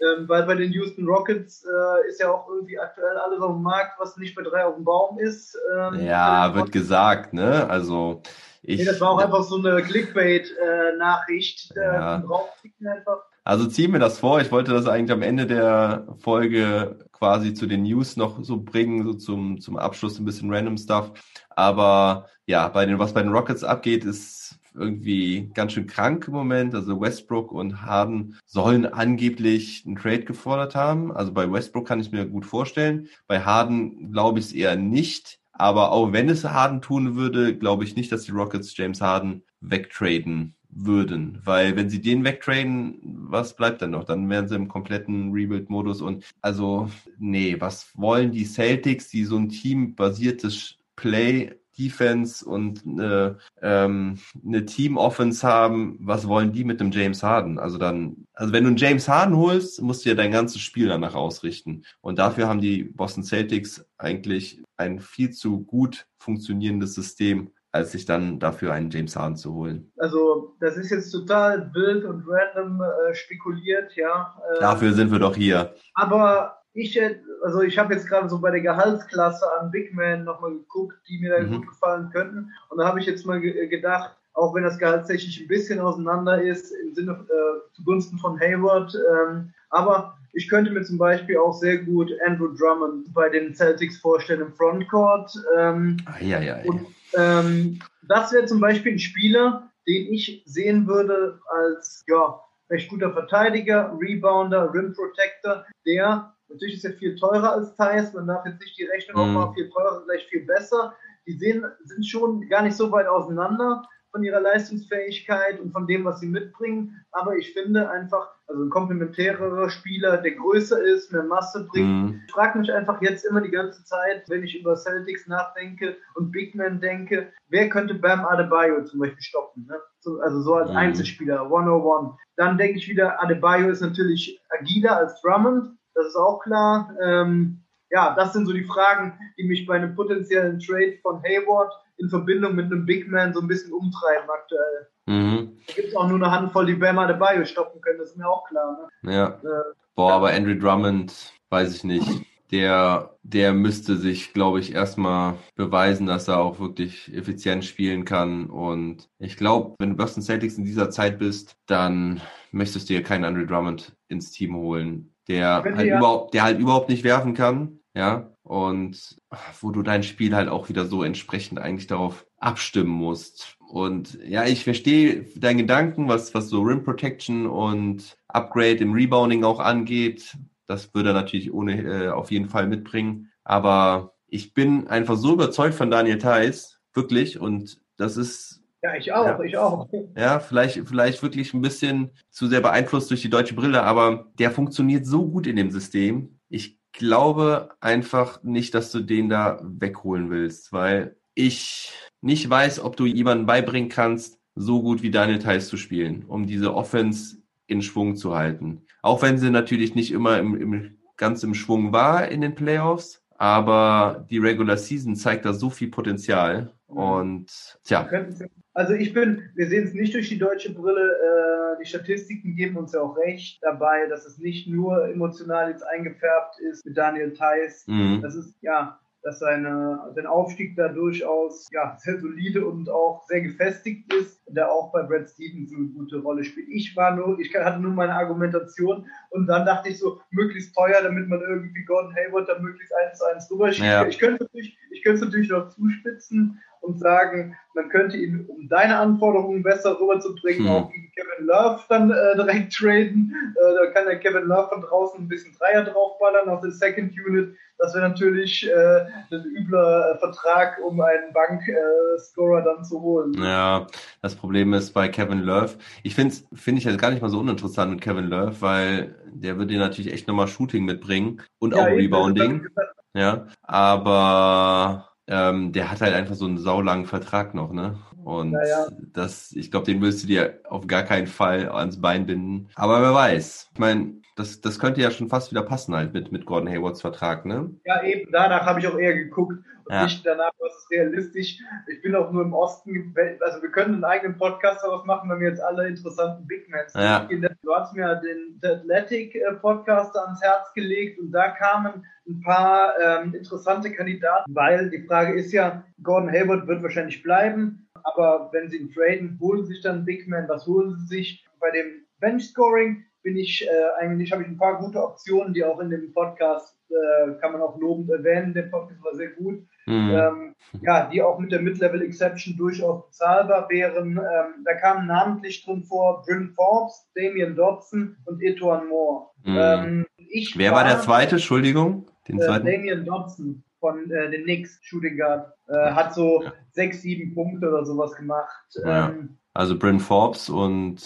Ähm, weil bei den Houston Rockets äh, ist ja auch irgendwie aktuell alles auf dem Markt, was nicht bei drei auf dem Baum ist. Ähm, ja, wird gesagt, ne? Also ich, Nee, das war auch einfach so eine Clickbait-Nachricht. [laughs] Ja. Äh, Draufklicken einfach. Also zieh mir das vor. Ich wollte das eigentlich am Ende der Folge quasi zu den News noch so bringen, so zum, zum Abschluss ein bisschen random Stuff. Aber ja, bei den, was bei den Rockets abgeht, ist irgendwie ganz schön krank im Moment. Also Westbrook und Harden sollen angeblich einen Trade gefordert haben. Also bei Westbrook kann ich mir gut vorstellen. Bei Harden glaube ich es eher nicht. Aber auch wenn es Harden tun würde, glaube ich nicht, dass die Rockets James Harden wegtraden würden. Weil wenn sie den wegtraden, was bleibt dann noch? Dann wären sie im kompletten Rebuild-Modus. Und also, nee, was wollen die Celtics, die so ein teambasiertes Play Defense und eine, ähm, eine Team-Offense haben, was wollen die mit einem James Harden? Also dann, also wenn du einen James Harden holst, musst du ja dein ganzes Spiel danach ausrichten. Und dafür haben die Boston Celtics eigentlich ein viel zu gut funktionierendes System, als sich dann dafür einen James Harden zu holen. Also, das ist jetzt total wild und random äh, spekuliert, ja. Äh, Dafür sind wir doch hier. Aber ich, also ich habe jetzt gerade so bei der Gehaltsklasse an Big Man nochmal geguckt, die mir da Mhm. gut gefallen könnten. Und da habe ich jetzt mal ge gedacht, auch wenn das gehaltstechnisch ein bisschen auseinander ist, im Sinne äh, zugunsten von Hayward, ähm, aber ich könnte mir zum Beispiel auch sehr gut Andrew Drummond bei den Celtics vorstellen im Frontcourt. Ähm, Ja, ja, ja. und ähm, das wäre zum Beispiel ein Spieler, den ich sehen würde als ja, recht guter Verteidiger, Rebounder, Rim Protector, der natürlich ist er viel teurer als Thais, man darf jetzt nicht die Rechnung Mhm. aufmachen, viel teurer, vielleicht viel besser. Die sehen, sind schon gar nicht so weit auseinander von ihrer Leistungsfähigkeit und von dem, was sie mitbringen. Aber ich finde einfach, also ein komplementärerer Spieler, der größer ist, mehr Masse bringt, Mhm. ich frage mich einfach jetzt immer die ganze Zeit, wenn ich über Celtics nachdenke und Big Man denke, wer könnte Bam Adebayo zum Beispiel stoppen? Ne? So, also so als Mhm. Einzelspieler, 101. Dann denke ich wieder, Adebayo ist natürlich agiler als Drummond, das ist auch klar. Ähm, ja, das sind so die Fragen, die mich bei einem potenziellen Trade von Hayward in Verbindung mit einem Big Man so ein bisschen umtreiben aktuell. Mhm. Da gibt es auch nur eine Handvoll, die Bama dabei stoppen können, das ist mir auch klar. Ne? Ja. Äh, Boah, aber Andrew Drummond, weiß ich nicht. Der, der müsste sich, glaube ich, erstmal beweisen, dass er auch wirklich effizient spielen kann. Und ich glaube, wenn du Boston Celtics in dieser Zeit bist, dann möchtest du dir keinen Andrew Drummond ins Team holen, der halt ja- überhaupt, der halt überhaupt nicht werfen kann. Ja. Und wo du dein Spiel halt auch wieder so entsprechend eigentlich darauf abstimmen musst. Und ja, ich verstehe deinen Gedanken, was, was so Rim Protection und Upgrade im Rebounding auch angeht. Das würde er natürlich ohne äh, auf jeden Fall mitbringen. Aber ich bin einfach so überzeugt von Daniel Theiss, wirklich. Und das ist ja, ich auch, Ja. ich auch. ja, vielleicht, vielleicht wirklich ein bisschen zu sehr beeinflusst durch die deutsche Brille, aber der funktioniert so gut in dem System. Ich glaube einfach nicht, dass du den da wegholen willst, weil ich nicht weiß, ob du jemanden beibringen kannst, so gut wie Daniel Theiss zu spielen, um diese Offense in Schwung zu halten. Auch wenn sie natürlich nicht immer im, im, ganz im Schwung war in den Playoffs, aber die Regular Season zeigt da so viel Potenzial. Und tja, Könnten- Also ich bin, wir sehen es nicht durch die deutsche Brille, äh, die Statistiken geben uns ja auch recht dabei, dass es nicht nur emotional jetzt eingefärbt ist mit Daniel Theiss. mhm. Das ist, ja, dass seine, sein Aufstieg da durchaus ja, sehr solide und auch sehr gefestigt ist, der auch bei Brad Stevens eine gute Rolle spielt. Ich war nur, ich hatte nur meine Argumentation und dann dachte ich so, möglichst teuer, damit man irgendwie Gordon Hayward da möglichst eins zu eins drüber schiebt. Ja. Ich könnte natürlich, ich könnte es natürlich noch zuspitzen und sagen, man könnte ihn, um deine Anforderungen besser rüberzubringen, Hm. auch gegen Kevin Love dann äh, direkt traden. Äh, da kann der Kevin Love von draußen ein bisschen Dreier draufballern aus der Second Unit. Das wäre natürlich äh, ein übler äh, Vertrag, um einen Bank-Scorer dann zu holen. Ja, das Problem ist bei Kevin Love. Ich finde finde ich jetzt gar nicht mal so uninteressant mit Kevin Love, weil der würde dir natürlich echt nochmal Shooting mitbringen und auch eben, Rebounding. Ja, aber ähm, der hat halt einfach so einen saulangen Vertrag noch, ne? Und Ja, ja. das, ich glaube, den du dir auf gar keinen Fall ans Bein binden. Aber wer weiß. Ich meine, das, das könnte ja schon fast wieder passen halt mit, mit Gordon Haywards Vertrag, ne? Ja, eben, danach habe ich auch eher geguckt Ja. nicht danach, was ist realistisch. Ich bin auch nur im Osten, also wir können einen eigenen Podcast daraus machen, wenn wir jetzt alle interessanten Big Men Ja. Du hast mir den The Athletic äh, Podcast ans Herz gelegt und da kamen ein paar ähm, interessante Kandidaten, weil die Frage ist ja, Gordon Hayward wird wahrscheinlich bleiben, aber wenn sie ihn traden, holen sie sich dann Big Man, was holen sie sich? Bei dem Bench Scoring bin ich äh, eigentlich, habe ich ein paar gute Optionen, die auch in dem Podcast äh, kann man auch lobend erwähnen. Der Podcast war sehr gut. Hm. Ähm, ja, die auch mit der Mid-Level Exception durchaus bezahlbar wären. Ähm, da kamen namentlich drin vor Bryn Forbes, Damian Dodson und Etoan Moore. Hm. Ähm, ich Wer war der zweite? Entschuldigung? Den Äh, zweiten? Damian Dodson von äh, den Knicks, Shooting Guard, äh, hat so Ja. sechs, sieben Punkte oder sowas gemacht. Ja. Ähm, Also Bryn Forbes und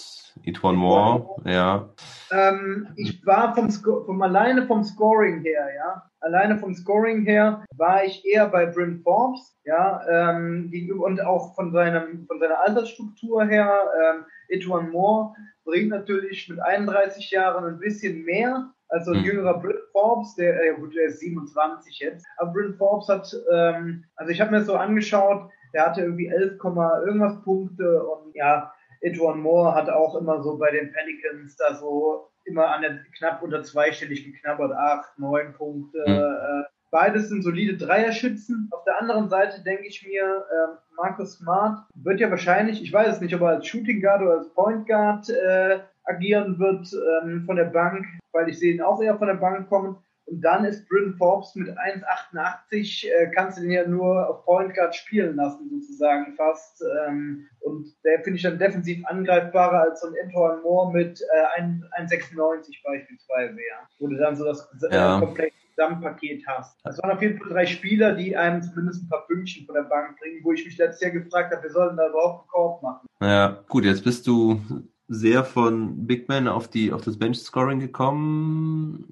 Etwan Moore, ja. Ähm, ich war vom, vom alleine vom Scoring her, ja, alleine vom Scoring her war ich eher bei Bryn Forbes, ja, ähm, gegenüber und auch von seinem von seiner Altersstruktur her. Ähm, Etwan Moore bringt natürlich mit 31 Jahren ein bisschen mehr als so ein Mhm. jüngerer Bryn Forbes, der, äh, gut, der ist 27 jetzt, aber Bryn Forbes hat, ähm, also ich habe mir so angeschaut, der hatte irgendwie 11, Komma irgendwas Punkte und ja, Edwan Moore hat auch immer so bei den Pelicans da so immer an der knapp unter zweistellig geknabbert, acht, neun Punkte. Mhm. Äh, beides sind solide Dreierschützen. Auf der anderen Seite denke ich mir, ähm, Marcus Smart wird ja wahrscheinlich, ich weiß es nicht, ob er als Shooting Guard oder als Point Guard äh, agieren wird ähm, von der Bank, weil ich sehe ihn auch eher von der Bank kommen. Und dann ist Bryn Forbes mit 1,88, äh, kannst du den ja nur auf Point Guard spielen lassen, sozusagen fast. Ähm, und der finde ich dann defensiv angreifbarer als so ein Antoine Moore mit äh, 1 1,96 beispielsweise, ja. Wo du dann so das äh, Ja. komplette Gesamtpaket hast. Das waren auf jeden Fall drei Spieler, die einem zumindest ein paar Pünktchen von der Bank bringen, wo ich mich letztes Jahr gefragt habe, wir sollten da überhaupt einen Korb machen. Ja, gut, jetzt bist du sehr von Big Man auf die auf das Bench Scoring gekommen.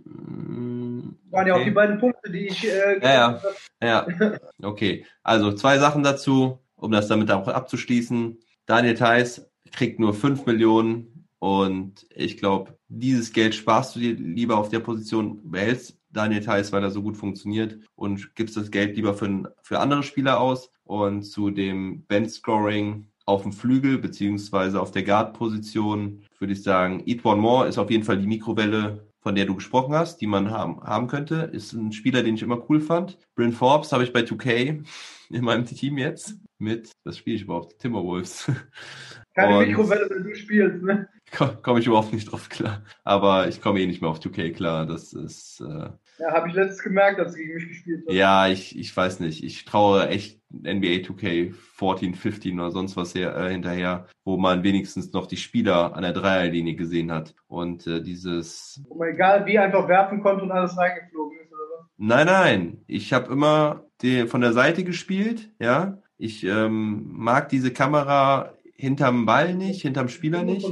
Hm, Waren ja auch die beiden Punkte, die ich äh, Ja, ja. Ja, okay. Also zwei Sachen dazu, um das damit auch abzuschließen. Daniel Theiss kriegt nur 5 Millionen und ich glaube, dieses Geld sparst du dir lieber auf der Position, behältst Daniel Theiss, weil er so gut funktioniert und gibst das Geld lieber für, für andere Spieler aus. Und zu dem Bench Scoring auf dem Flügel beziehungsweise auf der Guard-Position würde ich sagen, Eat One More ist auf jeden Fall die Mikrowelle, von der du gesprochen hast, die man haben, haben könnte. Ist ein Spieler, den ich immer cool fand. Bryn Forbes habe ich bei 2K in meinem Team jetzt mit, was spiele ich überhaupt? Timberwolves. Keine Und- Mikrowelle, wenn du spielst, ne? [laughs] Komme komm ich überhaupt nicht drauf klar. Aber ich komme eh nicht mehr auf 2K klar. Das ist, äh, Ja, habe ich letztens gemerkt, als du gegen mich gespielt hast. ja, ich, ich weiß nicht. Ich traue echt NBA 2K 14, 15 oder sonst was her, äh, hinterher, wo man wenigstens noch die Spieler an der Dreierlinie gesehen hat. Und äh, dieses, Wo man egal wie einfach werfen konnte und alles reingeflogen ist oder was. nein, nein, ich habe immer die, von der Seite gespielt, ja. Ich ähm, mag diese Kamera hinterm Ball nicht, hinterm Spieler nicht.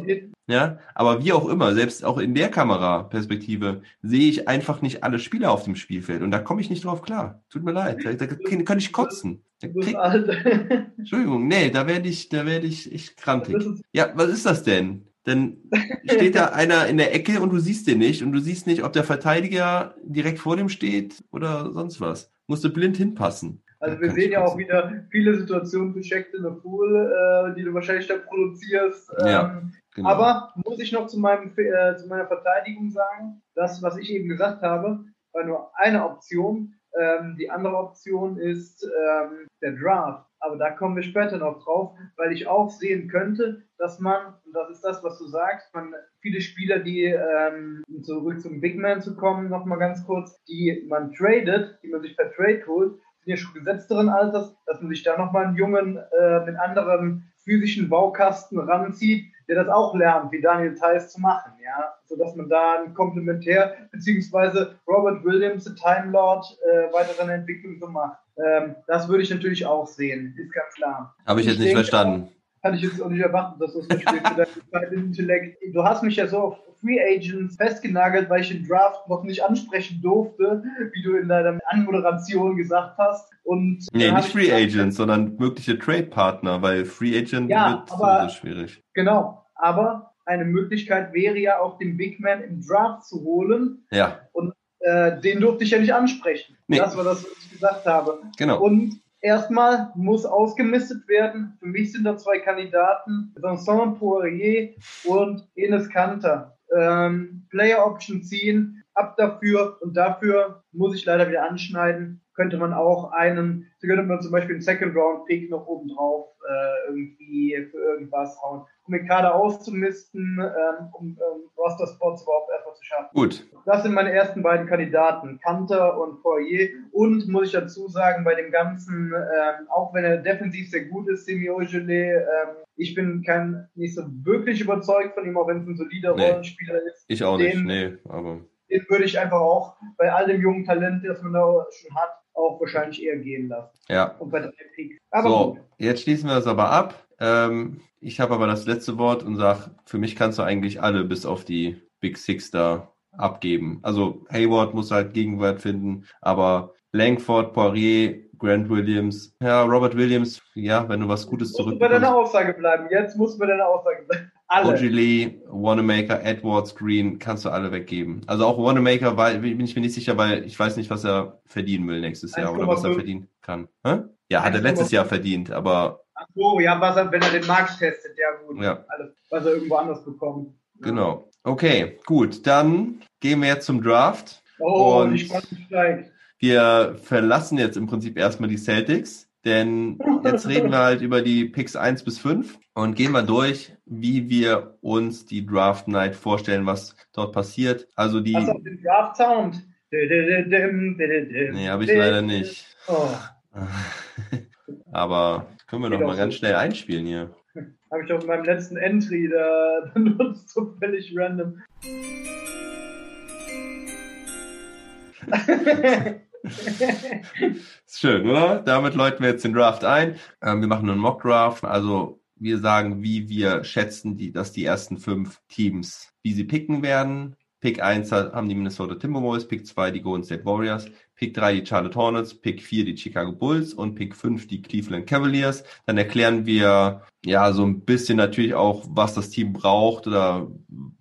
Ja, aber wie auch immer, selbst auch in der Kameraperspektive sehe ich einfach nicht alle Spieler auf dem Spielfeld und da komme ich nicht drauf klar. Tut mir leid, da, da kann ich kotzen. Krieg. [laughs] [laughs] Entschuldigung, nee, da werde ich, da werde ich echt krantig. Ja, was ist das denn? Dann steht da [laughs] einer in der Ecke und du siehst den nicht und du siehst nicht, ob der Verteidiger direkt vor dem steht oder sonst was. Musst du blind hinpassen. Also Da wir sehen ja auch wieder viele Situationen gescheckt in der Pool, äh, die du wahrscheinlich dann produzierst. Ja. Ähm, Genau. Aber muss ich noch zu, meinem, äh, zu meiner Verteidigung sagen, das, was ich eben gesagt habe, war nur eine Option. Ähm, die andere Option ist ähm, der Draft. Aber da kommen wir später noch drauf, weil ich auch sehen könnte, dass man, und das ist das, was du sagst, man viele Spieler, die ähm, zurück zum Big Man zu kommen, nochmal ganz kurz, die man tradet, die man sich per Trade holt, sind ja schon gesetzteren Alters, dass man sich da nochmal einen jungen, äh, mit anderem physischen Baukasten ranzieht, der das auch lernt, wie Daniel Theiss zu machen, ja, so dass man da ein Komplementär, beziehungsweise Robert Williams, der Time Lord, äh, weiter seine Entwicklung so macht. Ähm, das würde ich natürlich auch sehen, ist ganz klar. Habe ich jetzt ich nicht denke verstanden. Kann ich jetzt auch nicht erwarten, dass du es verstehst für deinen [laughs] Intellekt. Du hast mich ja so auf Free Agents festgenagelt, weil ich den Draft noch nicht ansprechen durfte, wie du in deiner Anmoderation gesagt hast. Und Nee, dann hab nicht ich Free gesagt, Agent, sondern mögliche Trade-Partner, weil Free Agent Ja, wird aber- so schwierig. Genau, aber eine Möglichkeit wäre ja auch den Big Man im Draft zu holen. Ja, Äh, den durfte ich ja nicht ansprechen. Nee. Das war das, was ich gesagt habe. genau. Und erstmal muss ausgemistet werden. Für mich sind da zwei Kandidaten, Vincent Poirier und Enes Kanter. Ähm, Player Option ziehen, ab dafür und dafür muss ich leider wieder anschneiden. Könnte man auch einen, so könnte man zum Beispiel einen Second Round Pick noch oben drauf äh, irgendwie für irgendwas hauen, um den Kader auszumisten, ähm, um ähm, Roster Spots überhaupt erstmal zu schaffen. Gut. Das sind meine ersten beiden Kandidaten, Kanter und Poirier. Und muss ich dazu sagen, bei dem Ganzen, ähm, auch wenn er defensiv sehr gut ist, Semi Ojelé, ähm, ich bin kein, nicht so wirklich überzeugt von ihm, auch wenn es ein solider Nee. Rollenspieler ist. Ich auch nicht, Den- nee, aber Den würde ich einfach auch bei all dem jungen Talent, das man da schon hat, auch wahrscheinlich eher gehen lassen. ja. Und bei drei Picks. Aber so, gut. jetzt schließen wir das aber ab. Ähm, ich habe aber das letzte Wort und sag, für mich kannst du eigentlich alle bis auf die Big Six da abgeben. Also Hayward muss halt Gegenwart finden, aber Langford, Poirier, Grant Williams, ja, Robert Williams, ja, wenn du was Gutes Musst du bei deiner. Aussage bleiben. Jetzt musst du bei deiner Aussage bleiben. Alle. Ogilvy, Wanamaker, Edwards, Green, kannst du alle weggeben. Also auch Wanamaker weil, bin ich mir nicht sicher, weil ich weiß nicht, was er verdienen will nächstes Jahr oder was er 1,5. verdienen kann. Hä? Ja, hat er 1,5. letztes Jahr verdient, aber Ach so, ja, was er, wenn er den Markt testet, ja gut. Ja. Alles, was er irgendwo anders bekommt. Genau. Okay, gut. Dann gehen wir jetzt zum Draft. Oh, Und- die Spannung steigt. Wir verlassen jetzt im Prinzip erstmal die Celtics, denn jetzt reden wir halt über die Picks 1 bis 5 und gehen mal durch, wie wir uns die Draft Night vorstellen, was dort passiert. Also die, auch den Draft Sound? nee, habe ich leider nicht. Oh, Aber können wir doch Geht mal ganz schnell einspielen hier. habe ich doch in meinem letzten Entry da [laughs] benutzt, so völlig random. [laughs] [laughs] Ist schön, oder? Damit läuten wir jetzt den Draft ein. Ähm, wir machen einen Mock-Draft, also wir sagen, wie wir schätzen, die, dass die ersten fünf Teams, wie sie picken werden. Pick 1 haben die Minnesota Timberwolves, Pick 2 die Golden State Warriors, Pick 3 die Charlotte Hornets, Pick 4 die Chicago Bulls und Pick 5 die Cleveland Cavaliers. Dann erklären wir ja so ein bisschen natürlich auch, was das Team braucht oder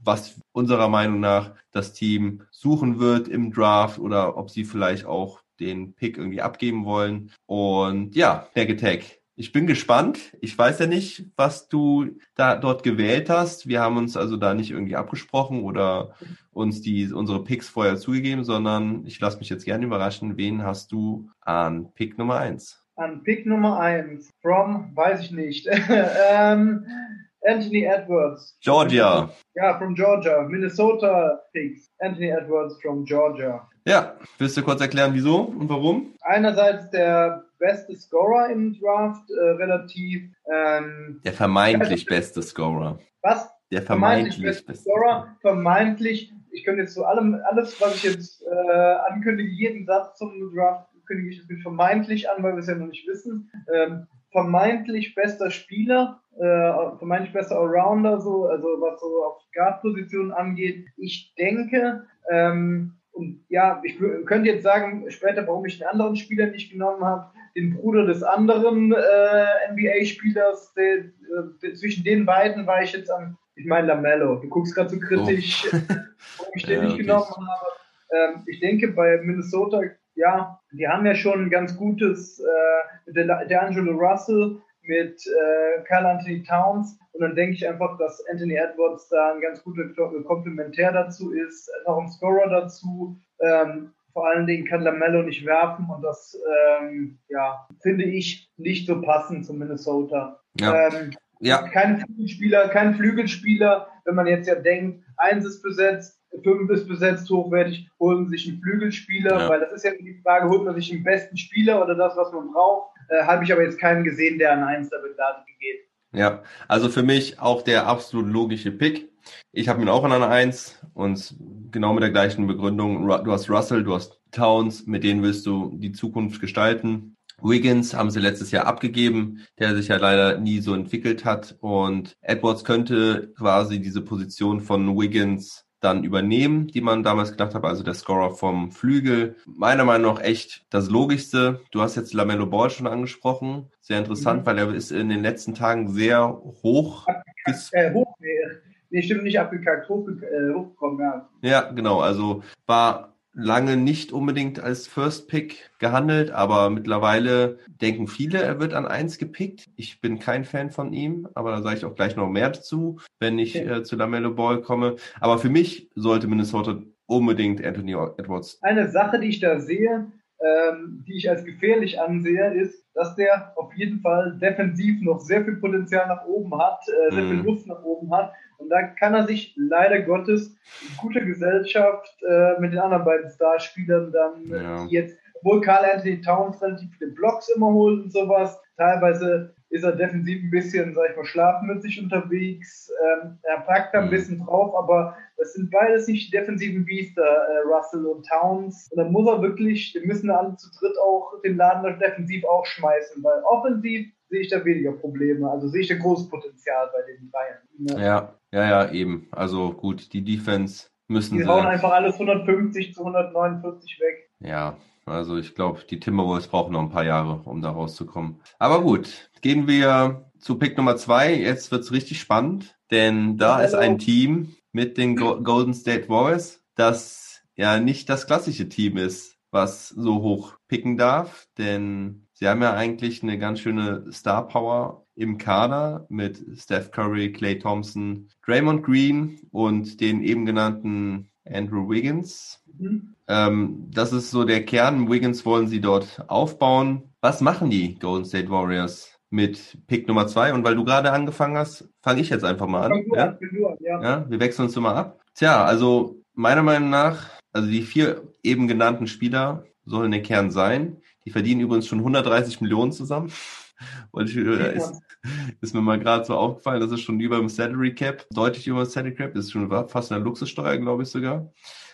was unserer Meinung nach das Team suchen wird im Draft oder ob sie vielleicht auch den Pick irgendwie abgeben wollen. Und ja, Tag Attack. ich bin gespannt. Ich weiß ja nicht, was du da dort gewählt hast. Wir haben uns also da nicht irgendwie abgesprochen oder uns die unsere Picks vorher zugegeben, sondern ich lasse mich jetzt gerne überraschen. Wen hast du an Pick Nummer eins? An Pick Nummer eins from, weiß ich nicht, [laughs] ähm, Anthony Edwards. Georgia. Ja, from Georgia. Minnesota Picks. Anthony Edwards from Georgia. Ja, willst du kurz erklären, wieso und warum? Einerseits der beste Scorer im Draft, äh, relativ. Ähm, Der vermeintlich beste Scorer. was? Der vermeintlich beste Scorer, vermeintlich. Ich könnte jetzt so allem, alles, was ich jetzt äh, ankündige, jeden Satz zum Draft kündige ich jetzt mit vermeintlich an, weil wir es ja noch nicht wissen. Ähm, vermeintlich bester Spieler, äh, vermeintlich bester Allrounder, so, also was so auf Guard-Positionen angeht. Ich denke, ähm, und ja, ich könnte jetzt sagen später, warum ich den anderen Spieler nicht genommen habe, den Bruder des anderen äh, NBA-Spielers, äh, zwischen den beiden war ich jetzt am, ich meine Lamello. Du guckst gerade so kritisch, [laughs] warum ich den [laughs] Ja, nicht okay. genommen habe. Ähm, ich denke bei Minnesota, ja, die haben ja schon ein ganz gutes äh, der, der Angelo Russell, mit äh, Carl Anthony Towns und dann denke ich einfach, dass Anthony Edwards da ein ganz guter Ko- Komplementär dazu ist, noch ein Scorer dazu. Ähm, vor allen Dingen kann Lamello nicht werfen und das ähm, ja, finde ich nicht so passend zu Minnesota. Ja. Ähm, Ja, kein Flügelspieler, kein Flügelspieler. Wenn man jetzt ja denkt, eins ist besetzt, fünf ist besetzt, hochwertig, holen sie sich einen Flügelspieler, Ja. weil das ist ja die Frage, holt man sich den besten Spieler oder das, was man braucht? Äh, Habe ich aber jetzt keinen gesehen, der an eins der Bedarf geht. ja. Also für mich auch der absolut logische Pick. Ich habe ihn auch an einer Eins und genau mit der gleichen Begründung. Du hast Russell, du hast Towns, mit denen willst du die Zukunft gestalten. Wiggins haben sie letztes Jahr abgegeben, der sich ja leider nie so entwickelt hat. Und Edwards könnte quasi diese Position von Wiggins dann übernehmen, die man damals gedacht hat, also der Scorer vom Flügel. Meiner Meinung nach echt das Logischste. Du hast jetzt Lamello Ball schon angesprochen. Sehr interessant, Mhm. weil er ist in den letzten Tagen sehr hoch. Äh, hoch, nee, nee, stimmt nicht abgekackt, hochge äh, hochgekommen, ja. Ja, genau. Also war lange nicht unbedingt als First Pick gehandelt, aber mittlerweile denken viele, er wird an eins gepickt. Ich bin kein Fan von ihm, aber da sage ich auch gleich noch mehr dazu, wenn ich Okay. äh, zu Lamello Ball komme. Aber für mich sollte Minnesota unbedingt Anthony Edwards. Eine Sache, die ich da sehe, ähm, die ich als gefährlich ansehe, ist, dass der auf jeden Fall defensiv noch sehr viel Potenzial nach oben hat, äh, sehr viel Mhm. Luft nach oben hat. Und da kann er sich leider Gottes in guter Gesellschaft äh, mit den anderen beiden Starspielern dann, Ja. die jetzt, obwohl Carl Anthony Towns relativ viele Blocks immer holt und sowas, teilweise ist er defensiv ein bisschen, sag ich mal, schlafmützig unterwegs. Ähm, er packt da ein Mhm. bisschen drauf, aber das sind beides nicht die defensiven Biester, äh, Russell und Towns. Und dann muss er wirklich, wir müssen alle zu dritt auch den Laden defensiv auch schmeißen, weil offensiv sehe ich da weniger Probleme. Also sehe ich da großes Potenzial bei den Bayern. Ja. Ja, ja, ja, eben. Also gut, die Defense müssen Die sie. hauen einfach alles 150 zu 149 weg. Ja, also ich glaube, die Timberwolves brauchen noch ein paar Jahre, um da rauszukommen. Aber gut, gehen wir zu Pick Nummer zwei. Jetzt wird's richtig spannend, denn da ist ein Team mit den Go Golden State Warriors, das ja nicht das klassische Team ist, was so hoch picken darf, denn sie haben ja eigentlich eine ganz schöne Star Power im Kader mit Steph Curry, Klay Thompson, Draymond Green und den eben genannten Andrew Wiggins. Mhm. Ähm, das ist so der Kern. Wiggins wollen sie dort aufbauen. Was machen die Golden State Warriors mit Pick Nummer zwei? Und weil du gerade angefangen hast, fange ich jetzt einfach mal an. Ja? an, ja. ja, wir wechseln uns immer ab. Tja, also meiner Meinung nach, also die vier eben genannten Spieler sollen der Kern sein. Die verdienen übrigens schon 130 Millionen zusammen. [laughs] Und ich, äh, ist, ist mir mal gerade so aufgefallen, das ist schon über dem Salary Cap, deutlich über dem Salary Cap, das ist schon fast eine Luxussteuer, glaube ich sogar.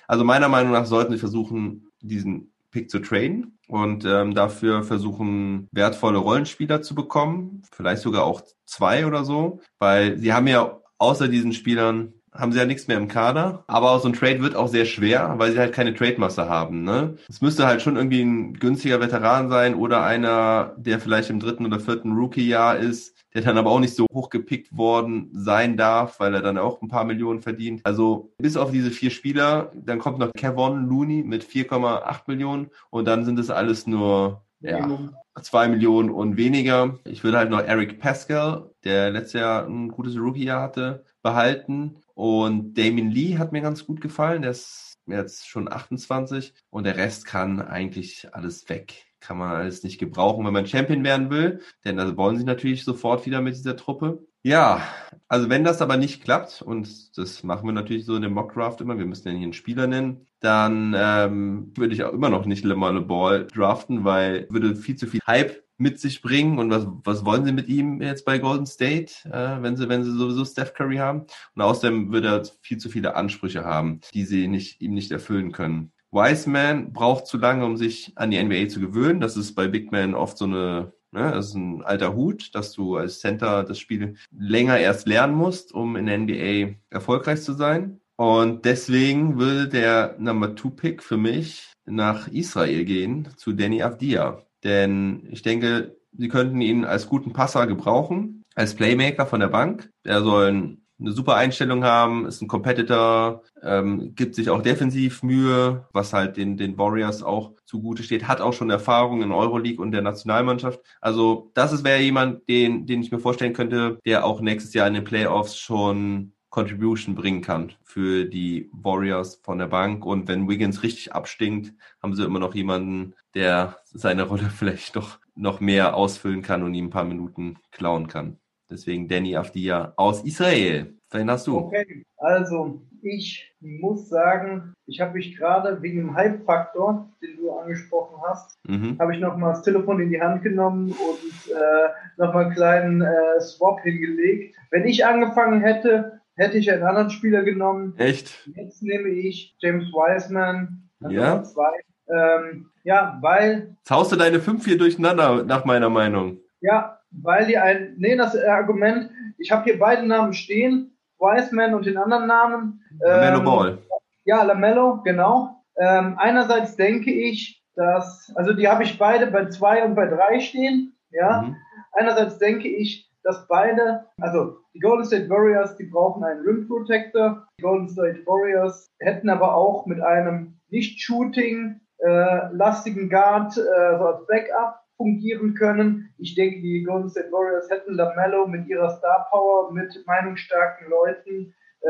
Also meiner Meinung nach sollten sie versuchen, diesen Pick zu traden und ähm, dafür versuchen, wertvolle Rollenspieler zu bekommen, vielleicht sogar auch zwei oder so, weil sie haben ja außer diesen Spielern haben sie ja nichts mehr im Kader. Aber so ein Trade wird auch sehr schwer, weil sie halt keine Trade-Masse haben. Ne? Es müsste halt schon irgendwie ein günstiger Veteran sein oder einer, der vielleicht im dritten oder vierten Rookie-Jahr ist, der dann aber auch nicht so hoch gepickt worden sein darf, weil er dann auch ein paar Millionen verdient. Also bis auf diese vier Spieler, dann kommt noch Kevon Looney mit 4,8 Millionen und dann sind es alles nur Minimum. zwei Millionen und weniger. Ich würde halt noch Eric Pascal, der letztes Jahr ein gutes Rookie-Jahr hatte, behalten. Und Damien Lee hat mir ganz gut gefallen. Der ist jetzt schon 28 und der Rest kann eigentlich alles weg. Kann man alles nicht gebrauchen, wenn man Champion werden will. Denn das wollen sie natürlich sofort wieder mit dieser Truppe. Ja, also wenn das aber nicht klappt, und das machen wir natürlich so in dem Mock-Draft immer, wir müssen ja hier einen Spieler nennen, dann ähm, würde ich auch immer noch nicht Lamar Ball draften, weil würde viel zu viel Hype mit sich bringen. Und was, was wollen sie mit ihm jetzt bei Golden State, äh, wenn sie, wenn sie sowieso Steph Curry haben? Und außerdem würde er viel zu viele Ansprüche haben, die sie nicht, ihm nicht erfüllen können. Wiseman braucht zu lange, um sich an die NBA zu gewöhnen. Das ist bei Big Man oft so eine Ne, das ist ein alter Hut, dass du als Center das Spiel länger erst lernen musst, um in der NBA erfolgreich zu sein. Und deswegen würde der Number Two Pick für mich nach Israel gehen, zu Danny Avdia. Denn ich denke, sie könnten ihn als guten Passer gebrauchen, als Playmaker von der Bank. Er soll eine super Einstellung haben, ist ein Competitor, ähm, gibt sich auch defensiv Mühe, was halt den, den Warriors auch zugute steht, hat auch schon Erfahrung in Euroleague und der Nationalmannschaft. Also das wäre jemand, den, den ich mir vorstellen könnte, der auch nächstes Jahr in den Playoffs schon Contribution bringen kann für die Warriors von der Bank. Und wenn Wiggins richtig abstinkt, haben sie immer noch jemanden, der seine Rolle [laughs] vielleicht doch noch mehr ausfüllen kann und ihm ein paar Minuten klauen kann. Deswegen Danny Afdia aus Israel. Wen hast du? Okay, also ich muss sagen, ich habe mich gerade wegen dem Hype-Faktor, den du angesprochen hast, Mhm. habe ich nochmal das Telefon in die Hand genommen und äh, nochmal einen kleinen äh, Swap hingelegt. Wenn ich angefangen hätte, hätte ich einen anderen Spieler genommen. Echt? Jetzt nehme ich James Wiseman an Ja? Zwei. Ähm, ja, weil Jetzt haust du deine fünf hier durcheinander, nach meiner Meinung. Ja, weil die ein, nee, das Argument, ich habe hier beide Namen stehen, Wiseman und den anderen Namen. Mellow Ähm, Ball. Ja, Lamello, genau. Ähm, einerseits denke ich, dass, also die habe ich beide bei zwei und bei drei stehen, ja. Mhm. Einerseits denke ich, dass beide, also die Golden State Warriors, die brauchen einen Rim Protector. Die Golden State Warriors hätten aber auch mit einem nicht-shooting äh, lastigen Guard äh, so als Backup fungieren können. Ich denke, die Golden State Warriors hätten LaMelo mit ihrer Star Power, mit meinungsstarken Leuten äh,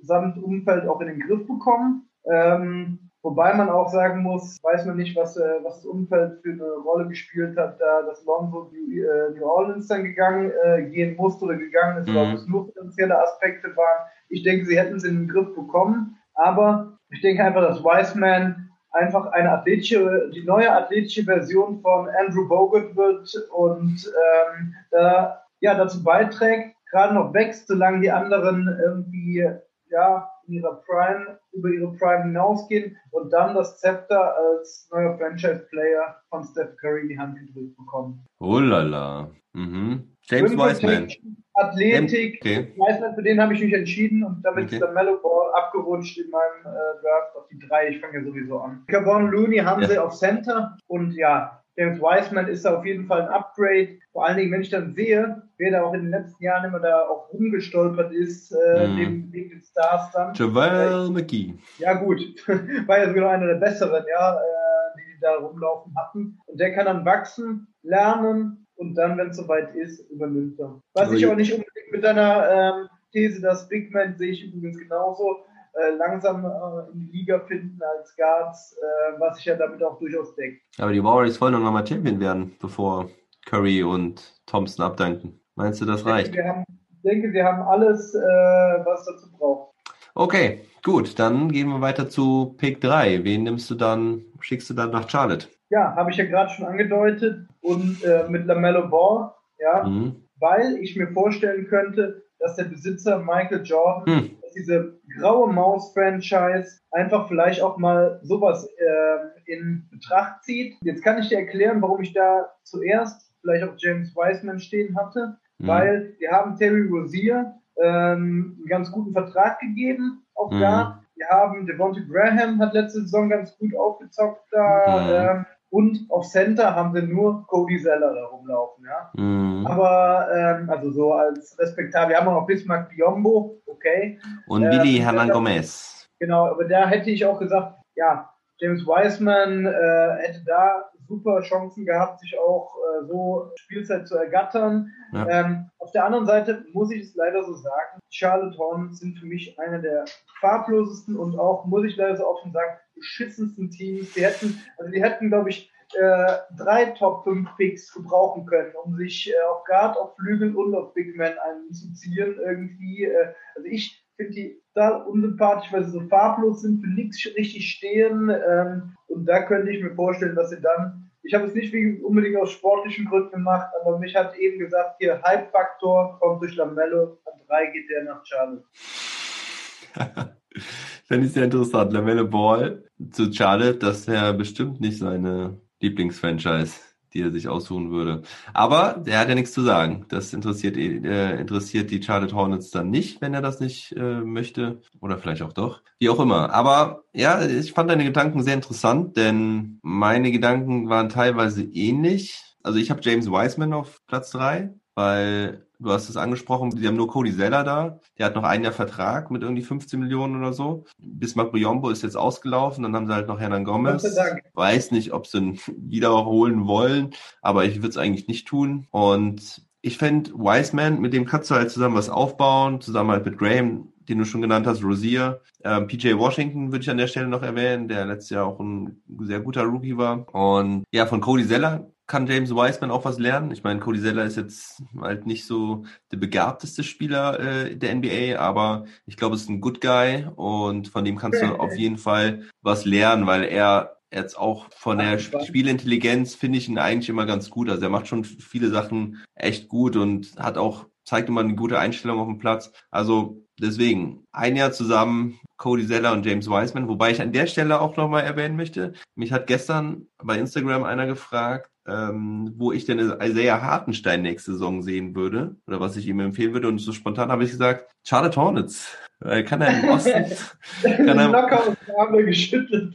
samt Umfeld auch in den Griff bekommen. Ähm, wobei man auch sagen muss, weiß man nicht, was, äh, was das Umfeld für eine Rolle gespielt hat, da das Lonzo New, äh, New Orleans dann gegangen äh, gehen musste oder gegangen ist, Mhm. ob es nur finanzielle Aspekte waren. Ich denke, sie hätten es in den Griff bekommen, aber ich denke einfach, dass Wiseman einfach eine athletische, die neue athletische Version von Andrew Bogut wird und ähm, da, ja, dazu beiträgt, gerade noch wächst, solange die anderen irgendwie ja, in ihrer Prime, über ihre Prime hinausgehen und dann das Zepter als neuer Franchise-Player von Steph Curry in die Hand gedrückt bekommen. Oh la la. Mhm. James Wiseman. Athletik, Okay. Wiseman, für den habe ich mich entschieden und damit Okay. ist der Mellow Ball abgerutscht in meinem äh, Draft auf die drei. Ich fange ja sowieso an. Carbon Looney haben Ja. sie auf Center und ja, James Wiseman ist da auf jeden Fall ein Upgrade. Vor allen Dingen, wenn ich dann sehe, wer da auch in den letzten Jahren immer da auch rumgestolpert ist, äh, Mhm. neben, neben den Stars dann. JaVale McGee. Ja, gut. [laughs] War ja sogar einer der besseren, ja, äh, die, die da rumlaufen hatten. Und der kann dann wachsen, lernen und dann, wenn es soweit ist, übernimmt er. Was Also ich aber nicht unbedingt mit deiner ähm, These, dass Big Man sehe ich übrigens genauso, äh, langsam äh, in die Liga finden als Guards, äh, was ich ja damit auch durchaus decke. Aber die Warriors wollen doch nochmal Champion werden, bevor Curry und Thompson abdanken. Meinst du, das Ich reicht? denke, wir haben, ich denke, wir haben alles, was dazu braucht. Okay, gut. Dann gehen wir weiter zu Pick 3. Wen nimmst du dann, schickst du dann nach Charlotte? Ja, habe ich ja gerade schon angedeutet. Und äh, mit LaMelo Ball, ja, Mhm. weil ich mir vorstellen könnte, dass der Besitzer Michael Jordan Hm. dass diese graue Maus-Franchise einfach vielleicht auch mal sowas äh, in Betracht zieht. Jetzt kann ich dir erklären, warum ich da zuerst vielleicht auch James Wiseman stehen hatte, Mhm. weil wir haben Terry Rozier ähm, einen ganz guten Vertrag gegeben, auch Mhm. da. Wir haben Devontae Graham hat letzte Saison ganz gut aufgezockt da. Mhm. Ähm, und auf Center haben wir nur Cody Zeller da rumlaufen, ja. Mhm. Aber, ähm, also so als respektabel. Wir haben auch noch Bismarck Biombo, okay. Und äh, das- Hernan Gomez. Genau, aber da hätte ich auch gesagt, ja, James Wiseman äh, hätte da super Chancen gehabt, sich auch äh, so Spielzeit zu ergattern. Ja. Ähm, auf der anderen Seite muss ich es leider so sagen, Charlotte Hornets sind für mich einer der farblosesten und auch, muss ich leider so offen sagen, beschissensten Teams. Die hätten, also die hätten, glaube ich, äh, drei Top 5 Picks gebrauchen können, um sich äh, auf Guard, auf Flügel und auf Big Man einzuziehen irgendwie. Äh, also ich finde die total unsympathisch, weil sie so farblos sind, für nichts richtig stehen. Ähm, und da könnte ich mir vorstellen, dass sie dann, ich habe es nicht unbedingt aus sportlichen Gründen gemacht, aber mich hat eben gesagt, hier Hype-Faktor kommt durch Lamello, an drei geht der nach Charlotte. [laughs] Fände ich sehr interessant. Lamelle Ball zu Charlotte, das wäre bestimmt nicht seine Lieblingsfranchise, die er sich aussuchen würde. Aber er hat ja nichts zu sagen. Das interessiert, äh, interessiert die Charlotte Hornets dann nicht, wenn er das nicht äh, möchte. Oder vielleicht auch doch. Wie auch immer. Aber ja, ich fand deine Gedanken sehr interessant, denn meine Gedanken waren teilweise ähnlich. Also ich habe James Wiseman auf Platz drei, weil Du hast es angesprochen, die haben nur Cody Zeller da. Der hat noch ein Jahr Vertrag mit irgendwie 15 Millionen oder so. Bismarck Briombo ist jetzt ausgelaufen, dann haben sie halt noch Hernan Gomez. Weiß nicht, ob sie ihn [laughs] wiederholen wollen, aber ich würde es eigentlich nicht tun. Und ich fände Wiseman, mit dem kannst du halt zusammen was aufbauen, zusammen halt mit Graham, den du schon genannt hast, Rosier. Ähm, PJ Washington würde ich an der Stelle noch erwähnen, der letztes Jahr auch ein sehr guter Rookie war. Und ja, von Cody Zeller kann James Wiseman auch was lernen. Ich meine, Cody Zeller ist jetzt halt nicht so der begabteste Spieler äh, der NBA, aber ich glaube, es ist ein Good Guy und von dem kannst du auf jeden Fall was lernen, weil er jetzt auch von der Spielintelligenz finde ich ihn eigentlich immer ganz gut. Also er macht schon viele Sachen echt gut und hat auch, zeigt immer eine gute Einstellung auf dem Platz. Also deswegen, ein Jahr zusammen, Cody Zeller und James Wiseman, wobei ich an der Stelle auch nochmal erwähnen möchte. Mich hat gestern bei Instagram einer gefragt, ähm, wo ich denn Isaiah Hartenstein nächste Saison sehen würde oder was ich ihm empfehlen würde. Und so spontan habe ich gesagt, Charlotte Hornets. Äh, kann er im [laughs] Osten. kann er locker geschüttelt.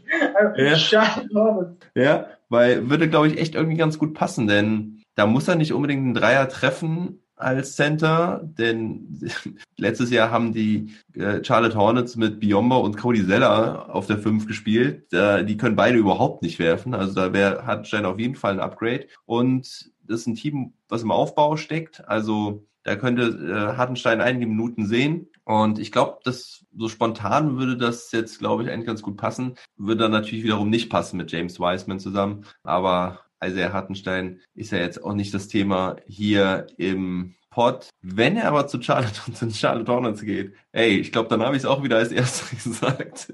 Ja. Charlotte Hornets. Ja, weil würde, glaube ich, echt irgendwie ganz gut passen, denn da muss er nicht unbedingt einen Dreier treffen, als Center, denn [laughs] letztes Jahr haben die äh, Charlotte Hornets mit Biomba und Cody Zeller auf der 5 gespielt. Die können beide überhaupt nicht werfen. Also da wäre Hartenstein auf jeden Fall ein Upgrade. Und das ist ein Team, was im Aufbau steckt. Also da könnte äh, Hartenstein einige Minuten sehen. Und ich glaube, dass so spontan würde das jetzt, glaube ich, eigentlich ganz gut passen. Würde dann natürlich wiederum nicht passen mit James Wiseman zusammen. Aber Isaiah Hartenstein ist ja jetzt auch nicht das Thema hier im Pod. Wenn er aber zu Charlotte und [laughs] zu Charlotte Hornets geht, ey, ich glaube, dann habe ich es auch wieder als erstes [laughs] gesagt.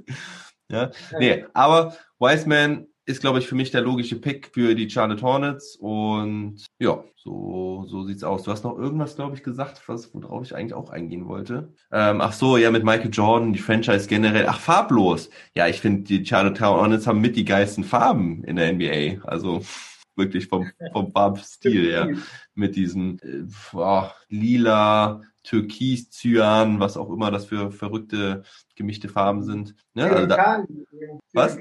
ja, nee, aber Wiseman ist, glaube ich, für mich der logische Pick für die Charlotte Hornets und ja, so, so sieht's aus. Du hast noch irgendwas, glaube ich, gesagt, was, worauf ich eigentlich auch eingehen wollte. Ähm, ach so, ja, mit Michael Jordan, die Franchise generell. Ach, farblos. Ja, ich finde, die Charlotte Hornets haben mit die geilsten Farben in der NBA. Also, wirklich vom, vom Farbstil her. Mit diesem äh, oh, lila, türkis, cyan, was auch immer das für verrückte gemischte Farben sind. Ja, also da, was?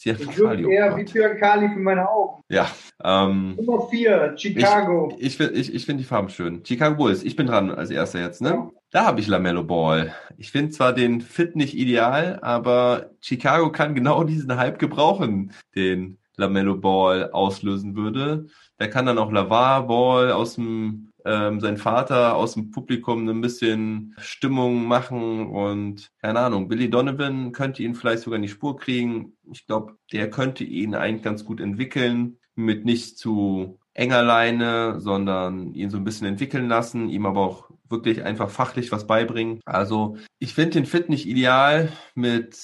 Ich wirke eher wie Cyankali für meine Augen. Ja. Ähm, Nummer vier, Chicago. Ich, ich, ich, ich finde die Farben schön. Chicago Bulls, ich bin dran als erster jetzt, ne? Ja. Da habe ich Lamello Ball. Ich finde zwar den Fit nicht ideal, aber Chicago kann genau diesen Hype gebrauchen, den Lamello Ball auslösen würde. Der kann dann auch Lavar Ball aus dem ähm, sein Vater aus dem Publikum ein bisschen Stimmung machen und keine Ahnung, Billy Donovan könnte ihn vielleicht sogar in die Spur kriegen. Ich glaube, der könnte ihn eigentlich ganz gut entwickeln, mit nicht zu enger Leine, sondern ihn so ein bisschen entwickeln lassen, ihm aber auch wirklich einfach fachlich was beibringen. Also ich finde den Fit nicht ideal mit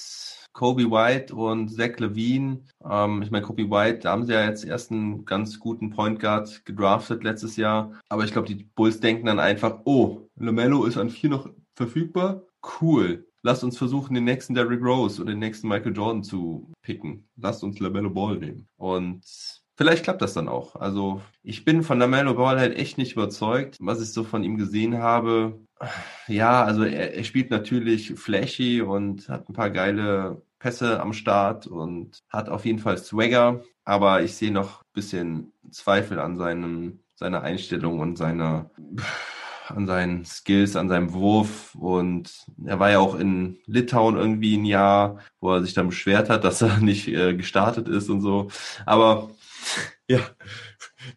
Kobe White und Zach Levine. Ähm, ich meine, Kobe White, da haben sie ja jetzt erst einen ganz guten Point Guard gedraftet letztes Jahr. Aber ich glaube, die Bulls denken dann einfach, oh, LaMelo ist an vier noch verfügbar. Cool. Lasst uns versuchen, den nächsten Derrick Rose und den nächsten Michael Jordan zu picken. Lasst uns LaMelo Ball nehmen. Und Vielleicht klappt das dann auch. Also ich bin von Lamello Ball halt echt nicht überzeugt, was ich so von ihm gesehen habe. Ja, also er, er spielt natürlich flashy und hat ein paar geile Pässe am Start und hat auf jeden Fall Swagger, aber ich sehe noch ein bisschen Zweifel an seinem, seiner Einstellung und seiner an seinen Skills, an seinem Wurf und er war ja auch in Litauen irgendwie ein Jahr, wo er sich dann beschwert hat, dass er nicht äh, gestartet ist und so. Aber Ja,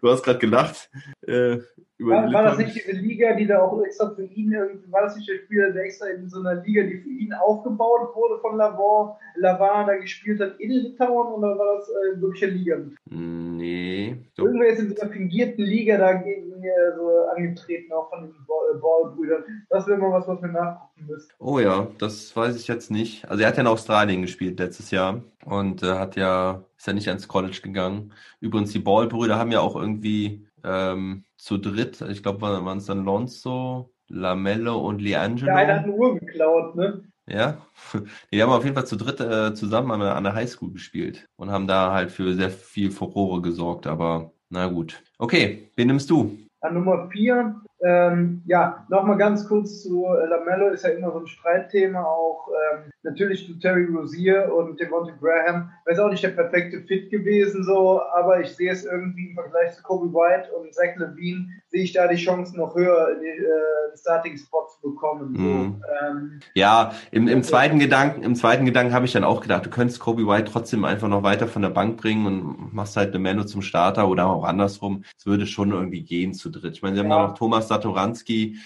du hast gerade gelacht. Äh, über War, war das nicht diese Liga, die da auch extra für ihn, irgendwie- war das nicht der Spieler, der extra in so einer Liga, die für ihn aufgebaut wurde von Lavon, Lavan da gespielt hat in Litauen oder war das äh, wirklich eine Liga? Nee. Doch. Irgendwer ist in dieser fingierten Liga dagegen äh, so angetreten, auch von den Ball- Ballbrüdern. Das wäre mal was, was wir nachgucken müssten. Oh ja, das weiß ich jetzt nicht. Also er hat ja in Australien gespielt letztes Jahr und äh, hat ja, ist ja nicht ans College gegangen. Übrigens, die Ball-Brüder haben ja auch irgendwie ähm, zu dritt, ich glaube, waren es dann Lonzo, Lamello und Der eine hat Leangelo. eine Uhr geklaut, ne? Ja, [laughs] die haben auf jeden Fall zu dritt äh, zusammen an der, an der Highschool gespielt und haben da halt für sehr viel Furore gesorgt, aber na gut. Okay, wen nimmst du? An Nummer 4, ähm, ja, nochmal ganz kurz zu äh, Lamello, ist ja immer so ein Streitthema, auch ähm, natürlich zu Terry Rozier und Devontae Graham. Wäre auch nicht der perfekte Fit gewesen, so, aber ich sehe es irgendwie im Vergleich zu Kobe White und Zach Levine, sehe ich da die Chancen noch höher, in die äh, Starting-Spot zu bekommen. So. Mhm. Ähm, Ja, im, im zweiten Gedanken, im zweiten Gedanken habe ich dann auch gedacht, du könntest Kobe White trotzdem einfach noch weiter von der Bank bringen und machst halt eine Mano zum Starter oder auch andersrum. Es würde schon irgendwie gehen zu dritt. Ich meine, sie haben Ja. da noch Thomas Satoranski,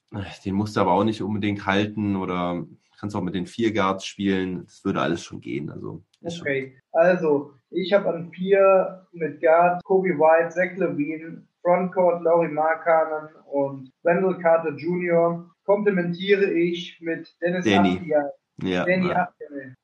den musst du aber auch nicht unbedingt halten oder kannst auch mit den vier Guards spielen. Das würde alles schon gehen. Also ist schon. Okay, also ich habe an vier mit Guard Kobe White, Zach Levine, Frontcourt Laurie Markkanen und Wendell Carter Jr. Komplementiere ich mit Dennis Danny. Afdia. Ja,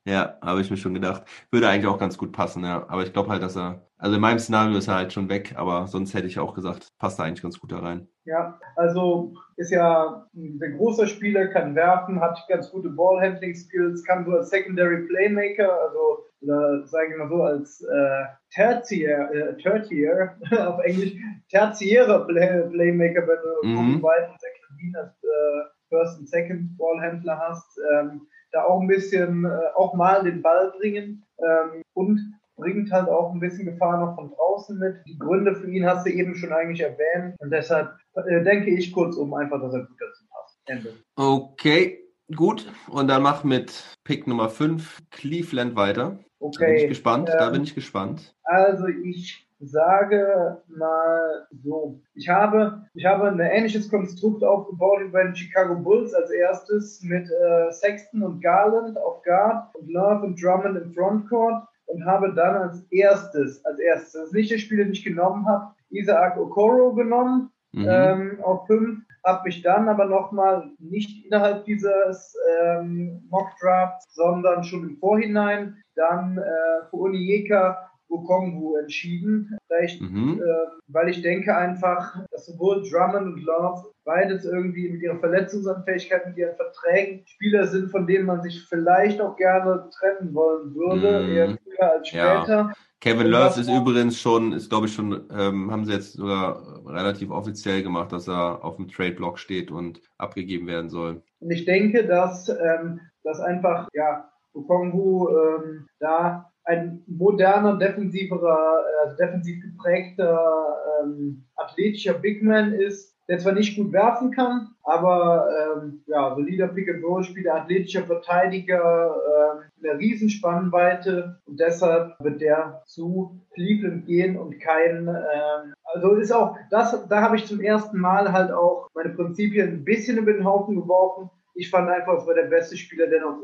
ja, habe ich mir schon gedacht. Würde eigentlich auch ganz gut passen, ja. Aber ich glaube halt, dass er, also in meinem Szenario ist er halt schon weg, aber sonst hätte ich auch gesagt, passt er eigentlich ganz gut da rein. Ja, also ist ja ein großer Spieler, kann werfen, hat ganz gute Ballhandling-Skills, kann so als Secondary Playmaker, also oder sage ich mal so als äh, Tertiär, äh, Tertiär [laughs] auf Englisch, tertiärer Play Playmaker, wenn du Mhm. Zach Levine als äh, First und Second Ballhändler hast, ähm, da auch ein bisschen, äh, auch mal den Ball bringen ähm, und bringt halt auch ein bisschen Gefahr noch von draußen mit. Die Gründe für ihn hast du eben schon eigentlich erwähnt und deshalb äh, denke ich kurzum einfach, dass er gut dazu passt. Ende. Okay, gut. Und dann mach mit Pick Nummer 5 Cleveland weiter. Da bin Okay. ich gespannt. da ähm, bin ich gespannt. Also ich sage mal so, ich habe, ich habe ein ähnliches Konstrukt aufgebaut wie bei den Chicago Bulls als erstes mit äh, Sexton und Garland auf Guard und Love und Drummond im Frontcourt und habe dann als erstes, als erstes, das nicht der Spieler, den ich genommen habe, Isaac Okoro genommen Mhm. ähm, auf 5, habe mich dann aber nochmal nicht innerhalb dieses ähm, Mock Drafts, sondern schon im Vorhinein dann äh, für Onyeka Okongwu entschieden, vielleicht, Mhm. äh, weil ich denke einfach, dass sowohl Drummond und Love beides irgendwie mit ihrer Verletzungsanfähigkeit, mit ihren Verträgen Spieler sind, von denen man sich vielleicht auch gerne trennen wollen würde, Mhm. eher früher als Ja. später. Kevin und Love ist übrigens schon, ist glaube ich schon, ähm, haben sie jetzt sogar relativ offiziell gemacht, dass er auf dem Trade-Block steht und abgegeben werden soll. Und ich denke, dass, ähm, dass einfach, ja, Okongwu ähm, da ein moderner, defensiverer, äh, defensiv geprägter, ähm, athletischer Bigman ist, der zwar nicht gut werfen kann, aber ähm, ja, solider Pick-and-Roll-Spieler, athletischer Verteidiger, ähm, eine Riesenspannweite und deshalb wird der zu Cleveland gehen und kein, ähm, also ist auch, das, da habe ich zum ersten Mal halt auch meine Prinzipien ein bisschen über den Haufen geworfen. Ich fand einfach, es war der beste Spieler, der noch,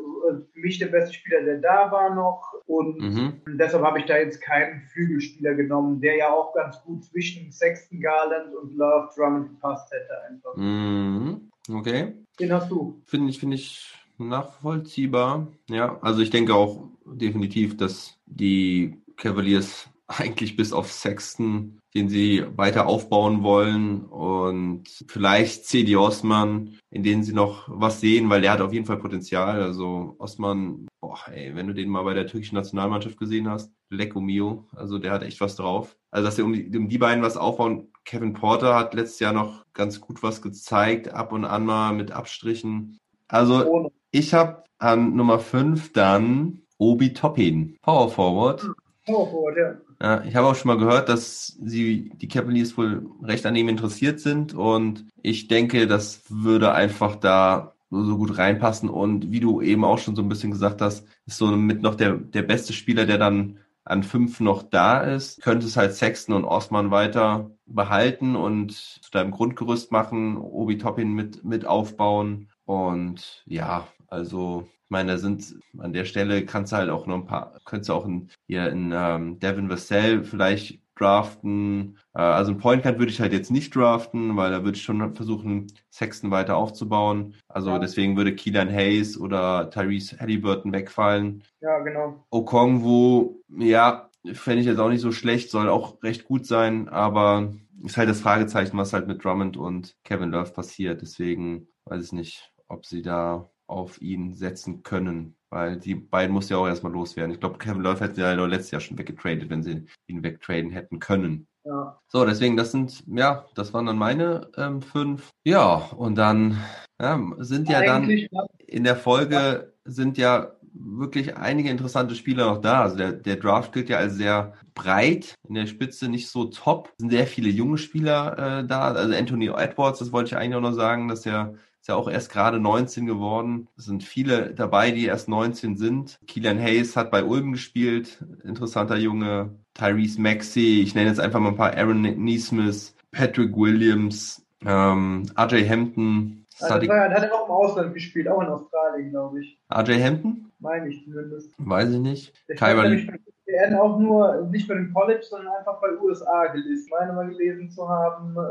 für mich der beste Spieler, der da war noch. Und Mhm. deshalb habe ich da jetzt keinen Flügelspieler genommen, der ja auch ganz gut zwischen Sexton Garland und Love Drummond gepasst hätte einfach. Mhm. Okay. Den hast du. Finde ich, finde ich nachvollziehbar. Ja, also ich denke auch definitiv, dass die Cavaliers [laughs] eigentlich bis auf Sexton, den sie weiter aufbauen wollen und vielleicht C.D. Osman, in denen sie noch was sehen, weil der hat auf jeden Fall Potenzial. Also Osman, boah, ey, wenn du den mal bei der türkischen Nationalmannschaft gesehen hast, Lecco Mio, also der hat echt was drauf. Also dass sie um die, um die beiden was aufbauen. Kevin Porter hat letztes Jahr noch ganz gut was gezeigt, ab und an mal mit Abstrichen. Also ich habe an Nummer 5 dann Obi Toppin, Power Forward. Power Forward, ja. Ja, ich habe auch schon mal gehört, dass sie die Cavaliers wohl recht an ihm interessiert sind und ich denke, das würde einfach da so gut reinpassen und wie du eben auch schon so ein bisschen gesagt hast, ist so mit noch der, der beste Spieler, der dann an fünf noch da ist, könntest halt Sexton und Osman weiter behalten und zu deinem Grundgerüst machen, Obi Toppin mit, mit aufbauen. Und ja, also ich meine, da sind an der Stelle kannst du halt auch noch ein paar, könntest du auch in, hier in ähm, Devin Vassell vielleicht draften. Äh, also ein Point Guard würde ich halt jetzt nicht draften, weil da würde ich schon versuchen, Sexton weiter aufzubauen. Also Ja. deswegen würde Keelan Hayes oder Tyrese Halliburton wegfallen. Ja, genau. Okongwu, ja, fände ich jetzt auch nicht so schlecht, soll auch recht gut sein, aber ist halt das Fragezeichen, was halt mit Drummond und Kevin Love passiert. Deswegen weiß ich nicht, ob sie da auf ihn setzen können, weil die beiden muss ja auch erstmal loswerden. Ich glaube, Kevin Love hätte ja letztes Jahr schon weggetradet, wenn sie ihn wegtraden hätten können. Ja. So, deswegen, das sind, ja, das waren dann meine ähm, fünf. Ja, und dann ja, sind ja dann Eigentlich war- in der Folge sind ja wirklich einige interessante Spieler noch da. Also der, der Draft gilt ja als sehr breit, in der Spitze nicht so top. Es sind sehr viele junge Spieler äh, da. Also Anthony Edwards, das wollte ich eigentlich auch noch sagen, dass er ist ja auch erst gerade 19 geworden. Es sind viele dabei, die erst 19 sind. Keelan Hayes hat bei Ulm gespielt, interessanter Junge. Tyrese Maxey, ich nenne jetzt einfach mal ein paar. Aaron Neesmith, Patrick Williams, ähm, RJ Hampton, Also, hat er auch im Ausland gespielt, auch in Australien, glaube ich. RJ Hampton? Meine ich zumindest. Weiß ich nicht. Kyra werden auch nur nicht bei dem College, sondern einfach bei USA gelistet. Ich meine mal gelesen zu haben, äh,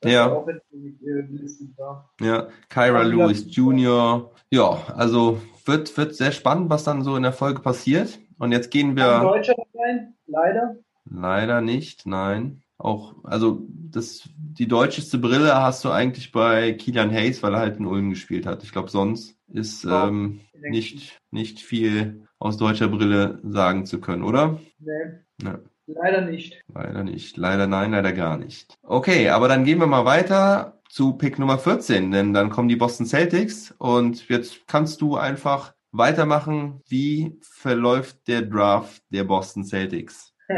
dass Ja. auch in äh, gelistet war. Ja, Kyra Also, Lewis Jr. Ja, also wird, wird sehr spannend, was dann so in der Folge passiert. Und jetzt gehen wir Deutscher sein, leider. leider nicht, nein. Auch, also das, die deutscheste Brille hast du eigentlich bei Kilian Hayes, weil er halt in Ulm gespielt hat. Ich glaube, sonst ist Ja, ähm, nicht, nicht viel aus deutscher Brille sagen zu können, oder? Nee, Ja. leider nicht. Leider nicht. Leider nein, leider gar nicht. Okay, aber dann gehen wir mal weiter zu Pick Nummer 14, denn dann kommen die Boston Celtics und jetzt kannst du einfach weitermachen. Wie verläuft der Draft der Boston Celtics? [laughs]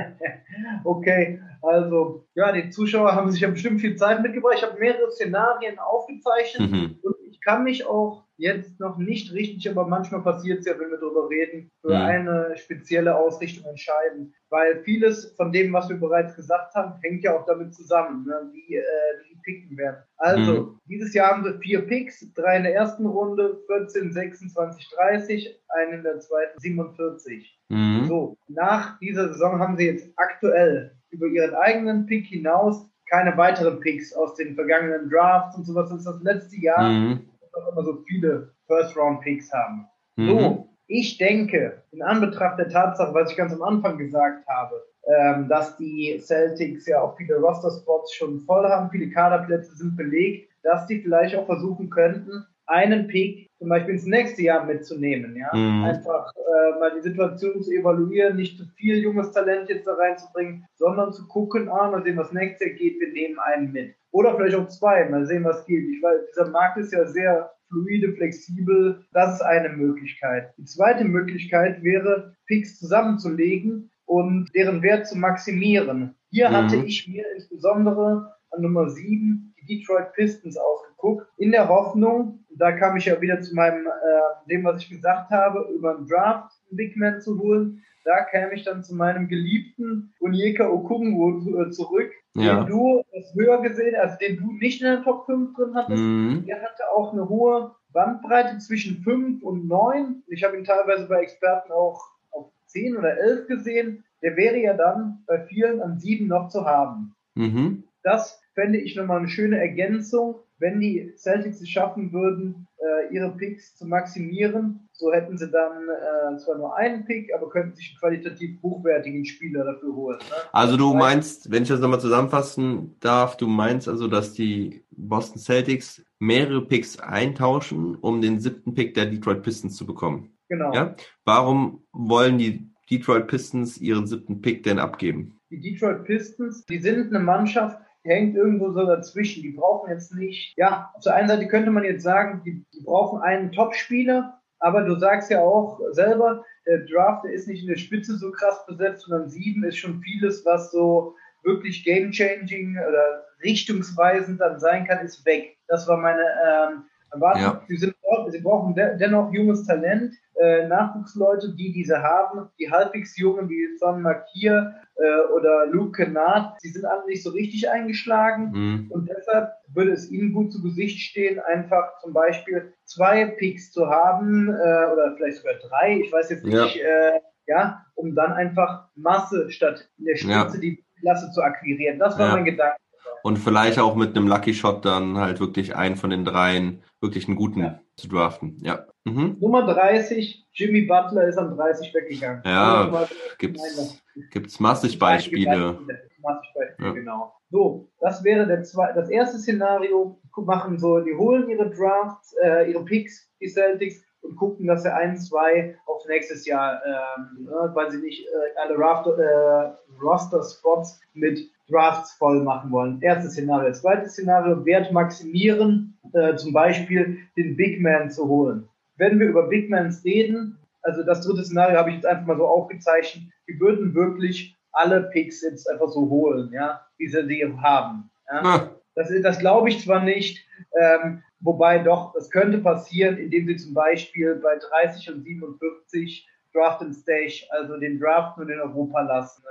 Okay, also, ja, die Zuschauer haben sich ja bestimmt viel Zeit mitgebracht. Ich habe mehrere Szenarien aufgezeichnet Mhm. und kann mich auch jetzt noch nicht richtig, aber manchmal passiert es ja, wenn wir darüber reden, für Mhm. eine spezielle Ausrichtung entscheiden. Weil vieles von dem, was wir bereits gesagt haben, hängt ja auch damit zusammen, ne, wie, äh, die picken werden. Also, Mhm. dieses Jahr haben wir vier Picks, drei in der ersten Runde, 14, 26, 30, einen in der zweiten, 47. Mhm. So, nach dieser Saison haben sie jetzt aktuell über ihren eigenen Pick hinaus keine weiteren Picks aus den vergangenen Drafts und sowas. Das ist das letzte Jahr, Mhm. Wir immer so viele First-Round-Picks haben. Mhm. So, ich denke, in Anbetracht der Tatsache, was ich ganz am Anfang gesagt habe, ähm, dass die Celtics ja auch viele Roster-Spots schon voll haben, viele Kaderplätze sind belegt, dass die vielleicht auch versuchen könnten, einen Pick zum Beispiel ins nächste Jahr mitzunehmen. Ja? Mhm. Einfach äh, mal die Situation zu evaluieren, nicht zu viel junges Talent jetzt da reinzubringen, sondern zu gucken, ah, mal sehen, was nächstes Jahr geht, wir nehmen einen mit. Oder vielleicht auch zwei, mal sehen, was geht. Ich weiß, dieser Markt ist ja sehr fluide, flexibel. Das ist eine Möglichkeit. Die zweite Möglichkeit wäre, Picks zusammenzulegen und deren Wert zu maximieren. Hier Mhm. hatte ich mir insbesondere an Nummer 7 die Detroit Pistons ausgeguckt, in der Hoffnung, da kam ich ja wieder zu meinem, äh, dem, was ich gesagt habe, über einen Draft einen Big Man zu holen. Da käme ich dann zu meinem geliebten Onyeka Okungwu äh, zurück, Ja. den du höher gesehen, also den du nicht in der Top 5 drin hattest. Mhm. Er hatte auch eine hohe Bandbreite zwischen 5 und 9. Ich habe ihn teilweise bei Experten auch auf 10 oder 11 gesehen. Der wäre ja dann bei vielen an 7 noch zu haben. Mhm. Das fände ich nochmal eine schöne Ergänzung, wenn die Celtics es schaffen würden, äh, ihre Picks zu maximieren. So hätten sie dann äh, zwar nur einen Pick, aber könnten sich einen qualitativ hochwertigen Spieler dafür holen. Ne? Also du meinst, wenn ich das nochmal zusammenfassen darf, du meinst also, dass die Boston Celtics mehrere Picks eintauschen, um den siebten Pick der Detroit Pistons zu bekommen. Genau. Ja? Warum wollen die Detroit Pistons ihren siebten Pick denn abgeben? die Detroit Pistons, die sind eine Mannschaft, hängt irgendwo so dazwischen. Die brauchen jetzt nicht, ja, auf der einen Seite könnte man jetzt sagen, die, die brauchen einen Top-Spieler, aber du sagst ja auch selber, der Draft, der ist nicht in der Spitze so krass besetzt, sondern sieben ist schon vieles, was so wirklich game-changing oder richtungsweisend dann sein kann, ist weg. Das war meine ähm, Erwartung. Ja. Die sind sie brauchen de dennoch junges Talent, äh, Nachwuchsleute, die diese haben, die halbwegs jungen wie Son Makir äh, oder Luke Kennard, die sind alle nicht so richtig eingeschlagen Mhm. und deshalb würde es ihnen gut zu Gesicht stehen, einfach zum Beispiel zwei Picks zu haben äh, oder vielleicht sogar drei, ich weiß jetzt Ja. nicht, äh, ja, um dann einfach Masse statt in der Spitze Ja. die Klasse zu akquirieren. Das war Ja. mein Gedanke. Und vielleicht auch mit einem Lucky Shot dann halt wirklich einen von den dreien, wirklich einen guten Ja. zu draften. Ja. Mhm. Nummer 30, Jimmy Butler ist an 30 weggegangen. Ja, Also Gibt's, gibt's massig Beispiele. Massig Beispiele, Ja. genau. So, das wäre der zwei, das erste Szenario. Machen so, die holen ihre Drafts, äh, ihre Picks, die Celtics, und gucken, dass sie ein, zwei auf nächstes Jahr, ähm, ne, weil sie nicht äh, alle äh, Roster-Spots mit Drafts voll machen wollen. Erstes Szenario. Zweites Szenario, Wert maximieren, äh, zum Beispiel den Big Man zu holen. Wenn wir über Big Mans reden, also das dritte Szenario habe ich jetzt einfach mal so aufgezeichnet, die würden wirklich alle Picks jetzt einfach so holen, ja, wie sie die haben. Ja. Ah, Das, das glaube ich zwar nicht, ähm, wobei doch, das könnte passieren, indem sie zum Beispiel bei 30 und 47 Draft and Stage, also den Draft nur in Europa lassen.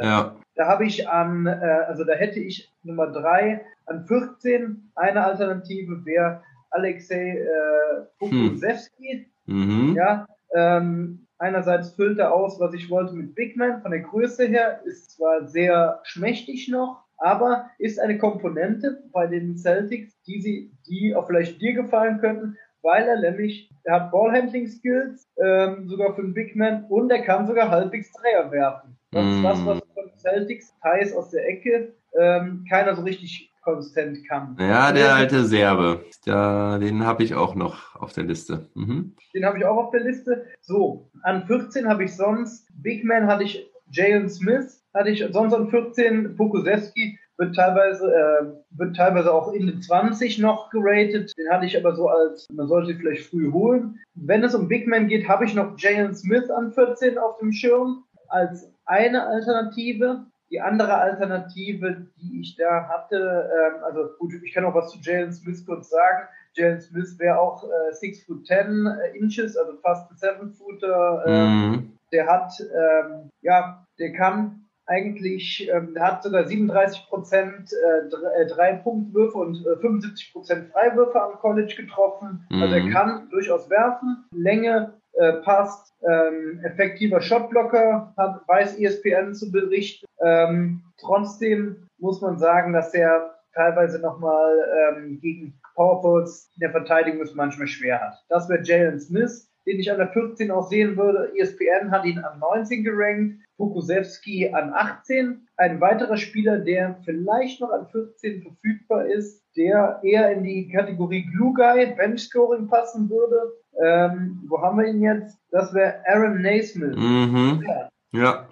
Äh, ja. Da habe ich an, äh, also da hätte ich Nummer 3 an 14. Eine Alternative wäre Alexei äh, Pokusewski. Mhm. Ja, ähm, einerseits füllt er aus, was ich wollte mit Big Man. Von der Größe her ist zwar sehr schmächtig noch, aber ist eine Komponente bei den Celtics, die sie, die auch vielleicht dir gefallen könnten, weil er nämlich, er hat Ballhandling-Skills, ähm, sogar für einen Big Man und er kann sogar halbwegs Dreier werfen. Das ist Mm. das, was von den Celtics heiß aus der Ecke ähm, keiner so richtig konsistent kann. Ja, der alte Serbe. Da, den habe ich auch noch auf der Liste. Mhm. Den habe ich auch auf der Liste. So, an 14 habe ich sonst, Big Man hatte ich Jalen Smith, hatte ich sonst an 14 Pokusewski, wird teilweise, äh, wird teilweise auch in den 20 noch geratet. Den hatte ich aber so als, man sollte ihn vielleicht früh holen. Wenn es um Big Man geht, habe ich noch Jalen Smith an 14 auf dem Schirm als eine Alternative. Die andere Alternative, die ich da hatte, ähm, also gut, ich kann auch was zu Jalen Smith kurz sagen. Jalen Smith wäre auch äh, 6 foot 10 äh, Inches, also fast ein 7 Footer. Ähm, Mhm. Der hat, ähm, ja, der kann eigentlich, ähm, der hat sogar 37 Prozent äh, äh, Drei-Punkt-Würfe und äh, 75 Prozent Freiwürfe am College getroffen. Also er Mhm. kann durchaus werfen. Länge äh, passt. Ähm, effektiver Shotblocker, hat, weiß ESPN zu berichten. Ähm, trotzdem muss man sagen, dass er teilweise nochmal ähm, gegen Powerforwards in der Verteidigung es manchmal schwer hat. Das wäre Jalen Smith, den ich an der 14 auch sehen würde. ESPN hat ihn an 19 gerankt, Pokusewski an 18. Ein weiterer Spieler, der vielleicht noch an 14 verfügbar ist, der eher in die Kategorie Glue Guy, Bench Scoring passen würde. Ähm, wo haben wir ihn jetzt? Das wäre Aaron Naismith. Mhm. Ja. Ja.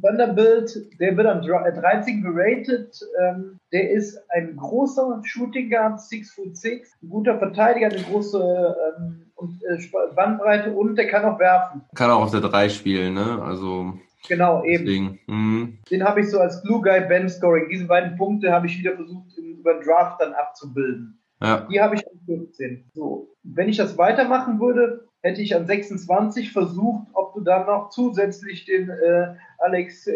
Vanderbilt, der wird an äh, 13 geratet. Ähm, der ist ein großer Shooting Guard, 6 foot 6, ein guter Verteidiger, eine große ähm, und, äh, Bandbreite und der kann auch werfen. Kann auch auf der 3 spielen, ne? Also Genau, eben. Mhm. Den habe ich so als Glue Guy Ben Scoring. Diese beiden Punkte habe ich wieder versucht, über den Draft dann abzubilden. Ja. Die habe ich an 15. So. Wenn ich das weitermachen würde, hätte ich an 26 versucht, ob du dann noch zusätzlich den äh, Alex äh,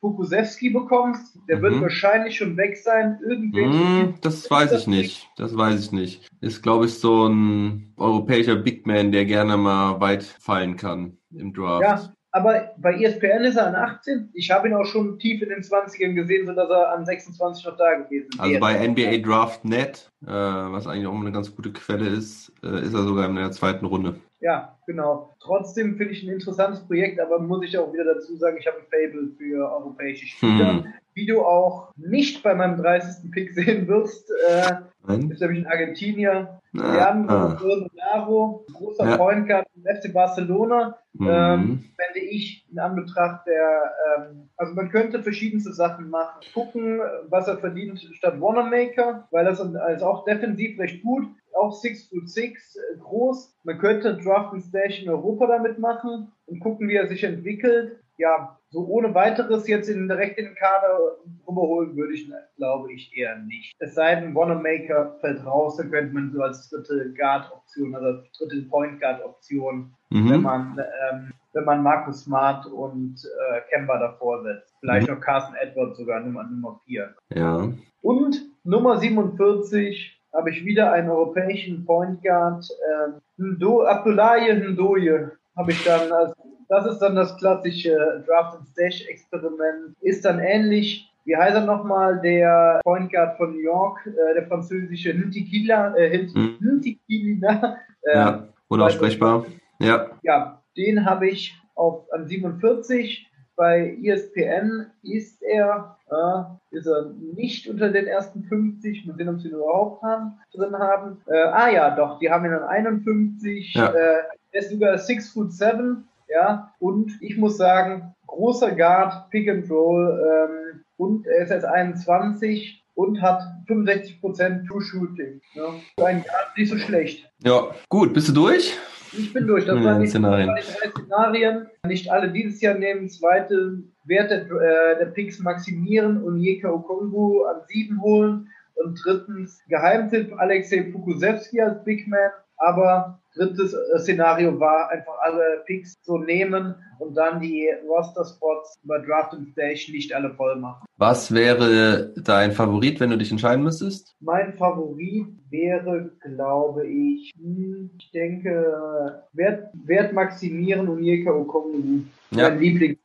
bekommst. Der wird Mhm. wahrscheinlich schon weg sein. Mhm, das weiß ich nicht. Das weiß ich nicht. Ist, glaube ich, so ein europäischer Big Man, der gerne mal weit fallen kann im Draft. Ja, aber bei ESPN ist er an 18. Ich habe ihn auch schon tief in den 20ern gesehen, sodass er an 26 noch da gewesen wäre. Also bei NBA Draft.net, äh, was eigentlich auch eine ganz gute Quelle ist, äh, ist er sogar in der zweiten Runde. Ja, genau. Trotzdem finde ich ein interessantes Projekt, aber muss ich auch wieder dazu sagen, ich habe ein Fable für europäische Spieler. Hm. Wie du auch nicht bei meinem 30. Pick sehen wirst, äh, ist nämlich ein Argentinier. Ah, Leandro ah. Großer Ja. Point Guard FC Barcelona. Mhm. Ähm, fände ich in Anbetracht der, ähm, also man könnte verschiedenste Sachen machen. Gucken, was er verdient statt Wanamaker, weil das ist auch defensiv recht gut. Auch 6 foot 6 äh, groß. Man könnte Draft and Stash in Europa damit machen und gucken, wie er sich entwickelt. Ja, so ohne weiteres jetzt in, direkt in den Kader überholen würde ich, glaube ich, eher nicht. Es sei denn, Wanamaker fällt raus, dann könnte man so als dritte Guard-Option, also als dritte Point-Guard-Option, Mhm. wenn man ähm, wenn man Markus Smart und äh, Kemba davor setzt. Vielleicht noch Carson Edwards sogar Nummer Nummer 4. Ja. Und Nummer 47 habe ich wieder einen europäischen Point Guard. Ähm, Ndo, Abdullahi Ndoye habe ich dann als, das ist dann das klassische Draft and Stash Experiment. Ist dann ähnlich, wie heißt er nochmal, der Point Guard von New York, äh, der französische Ntikila, äh, Hm. Ntikila, äh, Ja. Unaussprechbar. Ja. ja, den habe ich auf an 47. Bei ESPN ist er, äh, ist er nicht unter den ersten 50, mit denen sie ihn überhaupt haben, drin haben. Äh, ah ja, doch, die haben ihn an 51. Ja. Äh, er ist sogar 6 foot 7, ja. Und ich muss sagen, großer Guard, Pick and Roll, ähm, und er ist jetzt 21 und hat 65% True Shooting. Ja. Für einen Guard nicht so schlecht. Ja. Gut, bist du durch? Ich bin durch. Das Ja, waren die Szenarien. drei Szenarien. Nicht alle dieses Jahr nehmen. Zweite Wert der, äh, der Picks maximieren und Jeka Okongu an sieben holen. Und drittens Geheimtipp Alexei Pukusewski als Big Man. Aber drittes äh, Szenario war einfach alle Picks so nehmen und dann die Roster-Spots über Draft and Station nicht alle voll machen. Was wäre dein Favorit, wenn du dich entscheiden müsstest? Mein Favorit wäre, glaube ich, hm, ich denke, Wert, Wert maximieren und Jeka Okongu. Ja. Mein Lieblings.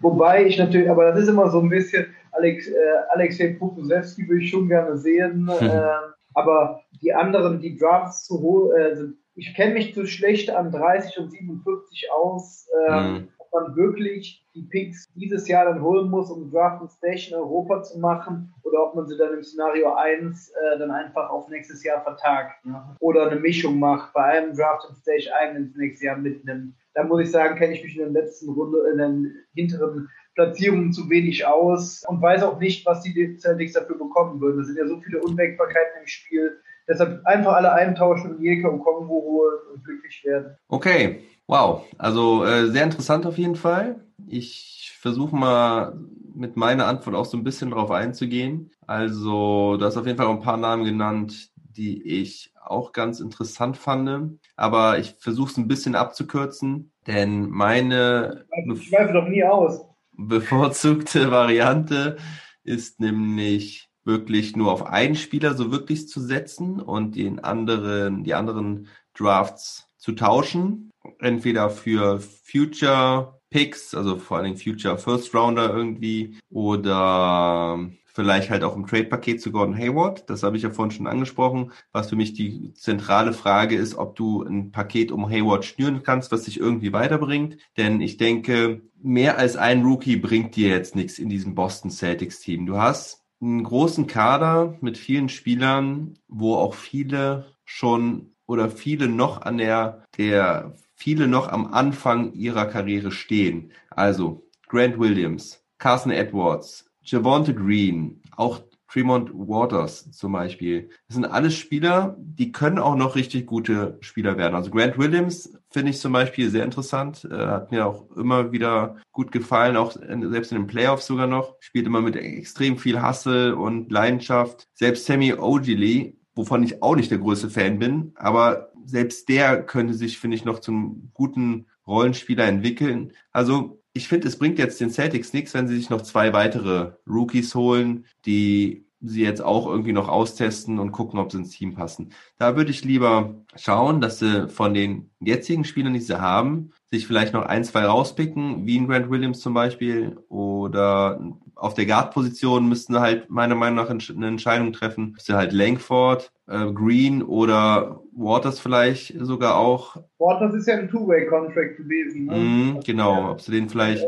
Wobei ich natürlich, aber das ist immer so ein bisschen, Alex, äh, Alexei Pokusewski würde ich schon gerne sehen. [laughs] Hm. Äh, aber die anderen, die Drafts zu hoch, äh, sind, ich kenne mich zu schlecht an 30 und 47 aus. Ähm, Hm. ob man wirklich die Picks dieses Jahr dann holen muss, um Draft und Station Europa zu machen, oder ob man sie dann im Szenario 1 äh, dann einfach auf nächstes Jahr vertagt. Ne? Oder eine Mischung macht, bei einem Draft und Stage eigenen ins nächste Jahr mitnimmt. Da muss ich sagen, kenne ich mich in der letzten Runde, in den hinteren Platzierungen zu wenig aus und weiß auch nicht, was die Celtics dafür bekommen würden. Es sind ja so viele Unwägbarkeiten im Spiel. Deshalb einfach alle eintauschen und Jeka und Kongo holen und glücklich werden. Okay, wow. Also äh, sehr interessant auf jeden Fall. Ich versuche mal mit meiner Antwort auch so ein bisschen drauf einzugehen. Also du hast auf jeden Fall auch ein paar Namen genannt, die ich auch ganz interessant fand. Aber ich versuche es ein bisschen abzukürzen, denn meine Ich schweife doch nie aus. Bevorzugte Variante ist nämlich wirklich nur auf einen Spieler so wirklich zu setzen und den anderen, die anderen Drafts zu tauschen. Entweder für Future Picks, also vor allen Dingen Future First Rounder irgendwie, oder vielleicht halt auch im Trade-Paket zu Gordon Hayward. Das habe ich ja vorhin schon angesprochen. Was für mich die zentrale Frage ist, ob du ein Paket um Hayward schnüren kannst, was dich irgendwie weiterbringt. Denn ich denke, mehr als ein Rookie bringt dir jetzt nichts in diesem Boston Celtics Team. Du hast einen großen Kader mit vielen Spielern, wo auch viele schon oder viele noch an der, der, viele noch am Anfang ihrer Karriere stehen. Also Grant Williams, Carson Edwards, Javonte Green, auch Tremont Waters zum Beispiel. Das sind alles Spieler, die können auch noch richtig gute Spieler werden. Also Grant Williams finde ich zum Beispiel sehr interessant. Äh, hat mir auch immer wieder gut gefallen, auch in, selbst in den Playoffs sogar noch. Spielt immer mit extrem viel Hustle und Leidenschaft. Selbst Sammy Ogilvy, wovon ich auch nicht der größte Fan bin, aber selbst der könnte sich, finde ich, noch zum guten Rollenspieler entwickeln. Also ich finde, es bringt jetzt den Celtics nichts, wenn sie sich noch zwei weitere Rookies holen, die sie jetzt auch irgendwie noch austesten und gucken, ob sie ins Team passen. Da würde ich lieber schauen, dass sie von den jetzigen Spielern, die sie haben, sich vielleicht noch ein, zwei rauspicken, wie ein Grant Williams zum Beispiel, oder auf der Guard-Position müssten halt meiner Meinung nach eine Entscheidung treffen. Müsste halt Langford, äh, Green oder Waters vielleicht sogar auch. Waters ist ja ein Two-Way-Contract gewesen. Ne? Mm, genau, ob sie den vielleicht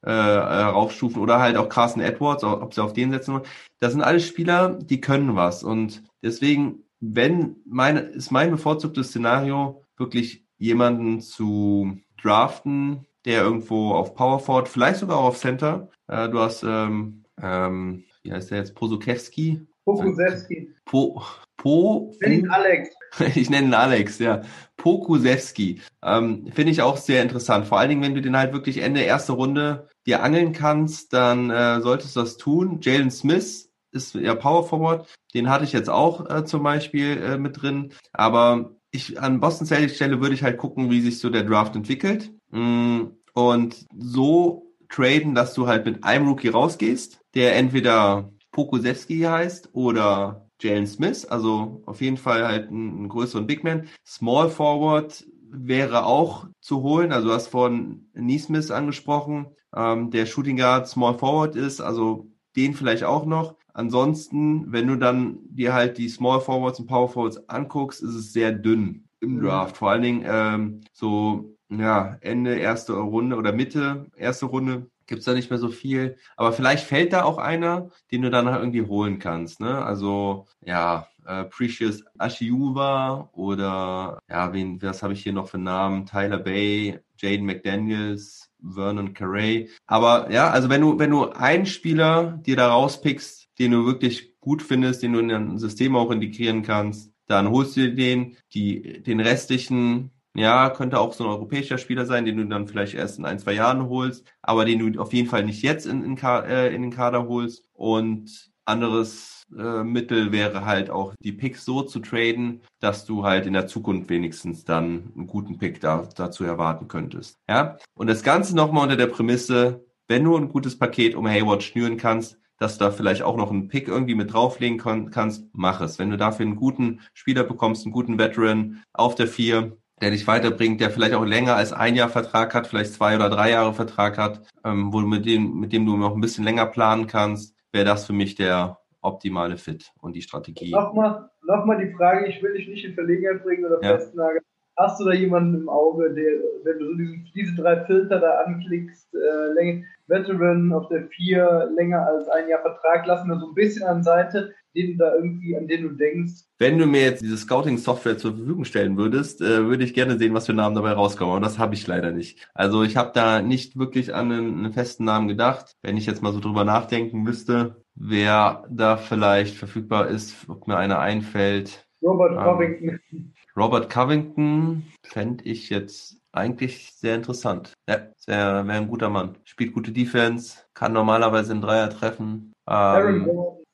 äh, raufstufen oder halt auch Carson Edwards, ob sie auf den setzen wollen. Das sind alles Spieler, die können was und deswegen, wenn meine, ist mein bevorzugtes Szenario wirklich jemanden zu draften, der irgendwo auf Power Forward, vielleicht sogar auch auf Center. Äh, du hast, ähm, ähm, wie heißt der jetzt, Posukewski? Pokusewski. Po, Po, Nenn ihn Alex. [laughs] Ich nenne ihn Alex, ja. Pokusewski. Ähm, Finde ich auch sehr interessant. Vor allen Dingen, wenn du den halt wirklich Ende erste Runde dir angeln kannst, dann äh, solltest du das tun. Jalen Smith ist ja Power Forward. Den hatte ich jetzt auch äh, zum Beispiel äh, mit drin. Aber ich an Boston Celtics Stelle würde ich halt gucken, wie sich so der Draft entwickelt. Mm, und so traden, dass du halt mit einem Rookie rausgehst, der entweder Pokusewski heißt oder Jalen Smith, also auf jeden Fall halt einen, größeren Big Man. Small Forward wäre auch zu holen. Also du hast von Neesmith angesprochen, ähm, der Shooting Guard Small Forward ist, also den vielleicht auch noch. Ansonsten, wenn du dann dir halt die Small Forwards und Power Forwards anguckst, ist es sehr dünn im mhm. Draft. Vor allen Dingen ähm, so ja, Ende erste Runde oder Mitte erste Runde gibt's da nicht mehr so viel. Aber vielleicht fällt da auch einer, den du dann irgendwie holen kannst. Ne? Also ja, äh, Precious Ashiuva oder ja, wen, was habe ich hier noch für Namen? Tyler Bay, Jaden McDaniels, Vernon Carey. Aber ja, also wenn du, wenn du einen Spieler dir da rauspickst, den du wirklich gut findest, den du in ein System auch integrieren kannst, dann holst du dir den, die, den restlichen ja, könnte auch so ein europäischer Spieler sein, den du dann vielleicht erst in ein, zwei Jahren holst, aber den du auf jeden Fall nicht jetzt in, in, äh, in den Kader holst. Und anderes äh, Mittel wäre halt auch die Picks so zu traden, dass du halt in der Zukunft wenigstens dann einen guten Pick da, dazu erwarten könntest. Ja, und das Ganze nochmal unter der Prämisse, wenn du ein gutes Paket um Hayward schnüren kannst, dass du da vielleicht auch noch einen Pick irgendwie mit drauflegen kannst, mach es. Wenn du dafür einen guten Spieler bekommst, einen guten Veteran auf der vier, der dich weiterbringt, der vielleicht auch länger als ein Jahr Vertrag hat, vielleicht zwei oder drei Jahre Vertrag hat, ähm, wo du mit dem, mit dem du noch ein bisschen länger planen kannst, wäre das für mich der optimale Fit und die Strategie. Nochmal, nochmal die Frage, ich will dich nicht in Verlegenheit bringen oder ja. festnageln. Hast du da jemanden im Auge, der, wenn du so diese, diese drei Filter da anklickst, äh, Länge, Veteran auf der vier länger als ein Jahr Vertrag, lassen wir so ein bisschen an Seite, den da irgendwie, an den du denkst. Wenn du mir jetzt diese Scouting-Software zur Verfügung stellen würdest, äh, würde ich gerne sehen, was für Namen dabei rauskommen. Aber das habe ich leider nicht. Also ich habe da nicht wirklich an einen, einen, festen Namen gedacht. Wenn ich jetzt mal so drüber nachdenken müsste, wer da vielleicht verfügbar ist, ob mir einer einfällt. Robert ähm, Covington. Robert Covington fände ich jetzt eigentlich sehr interessant. Ja, wäre ein guter Mann. Spielt gute Defense, kann normalerweise einen Dreier treffen. Ähm,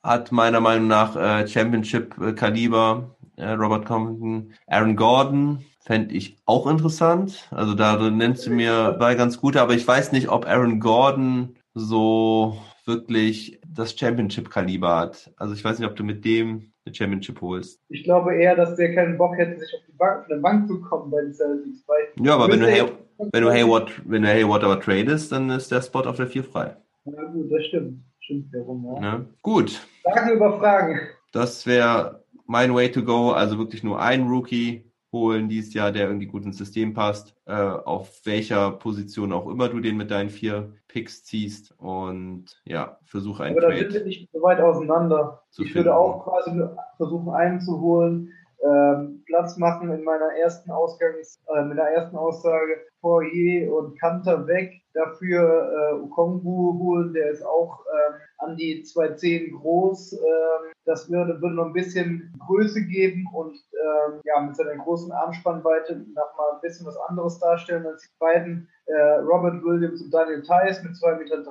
hat meiner Meinung nach äh, Championship-Kaliber, äh, Robert Compton. Aaron Gordon fände ich auch interessant. Also da nennst du mir bei ganz gute, aber ich weiß nicht, ob Aaron Gordon so wirklich das Championship-Kaliber hat. Also ich weiß nicht, ob du mit dem eine Championship holst. Ich glaube eher, dass der keinen Bock hätte, sich auf die Bank, auf eine Bank zu kommen bei den Celtics. Ja, aber wenn du, Hay wenn du Hayward, wenn du Hayward aber tradest, dann ist der Spot auf der 4 frei. Ja gut, das stimmt. Stimmt darum, ja. ja. Gut. Fragen über Fragen. Das wäre mein Way to go. Also wirklich nur ein Rookie holen dieses Jahr, der irgendwie gut ins System passt, äh, auf welcher Position auch immer du den mit deinen vier Picks ziehst und ja, versuche einen Aber Trade. Aber da sind wir nicht so weit auseinander. Ich finden. würde auch quasi versuchen, einen zu holen, ähm, Platz machen in meiner ersten Ausgangs, äh, mit der ersten Aussage Poirier und Kanter weg, dafür äh, Okongu holen, der ist auch ähm, an die 210 groß. Ähm, das würde, würde noch ein bisschen Größe geben und ähm, ja, mit seiner großen Armspannweite noch mal ein bisschen was anderes darstellen als die beiden äh, Robert Williams und Daniel Theiss mit 2,3 Meter.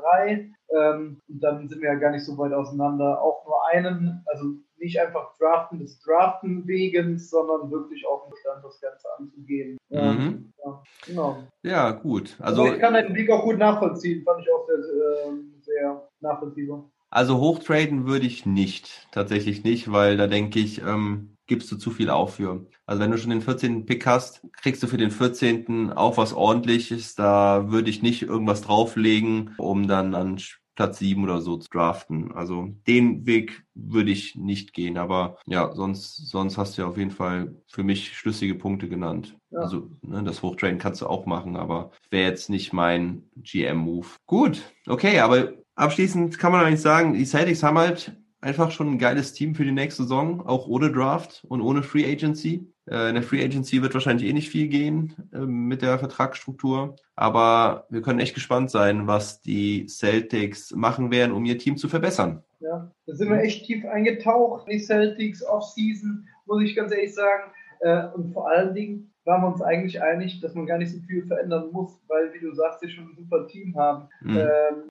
Ähm, und dann sind wir ja gar nicht so weit auseinander. Auch nur einen, also nicht einfach draften des Draften wegen, sondern wirklich auch Bestand das Ganze anzugehen. Mhm. Ja, genau. ja, gut. Also, also ich kann deinen Blick auch gut nachvollziehen, fand ich auch sehr, äh, sehr nachvollziehbar. Also hochtraden würde ich nicht, tatsächlich nicht, weil da denke ich, ähm, gibst du zu viel auf für. Also wenn du schon den 14. Pick hast, kriegst du für den 14. auch was ordentliches. Da würde ich nicht irgendwas drauflegen, um dann an Platz 7 oder so zu draften. Also den Weg würde ich nicht gehen, aber ja, sonst, sonst hast du ja auf jeden Fall für mich schlüssige Punkte genannt. Ja. Also ne, das Hochtraden kannst du auch machen, aber wäre jetzt nicht mein GM-Move. Gut, okay, aber abschließend kann man eigentlich sagen, die Celtics haben halt einfach schon ein geiles Team für die nächste Saison, auch ohne Draft und ohne Free Agency. Äh, in der Free Agency wird wahrscheinlich eh nicht viel gehen äh, mit der Vertragsstruktur. Aber wir können echt gespannt sein, was die Celtics machen werden, um ihr Team zu verbessern. Ja, da sind wir echt tief eingetaucht. Die Celtics Off-Season, muss ich ganz ehrlich sagen. Äh, und vor allen Dingen waren wir uns eigentlich einig, dass man gar nicht so viel verändern muss, weil, wie du sagst, wir schon ein super Team haben. Mhm. Ähm,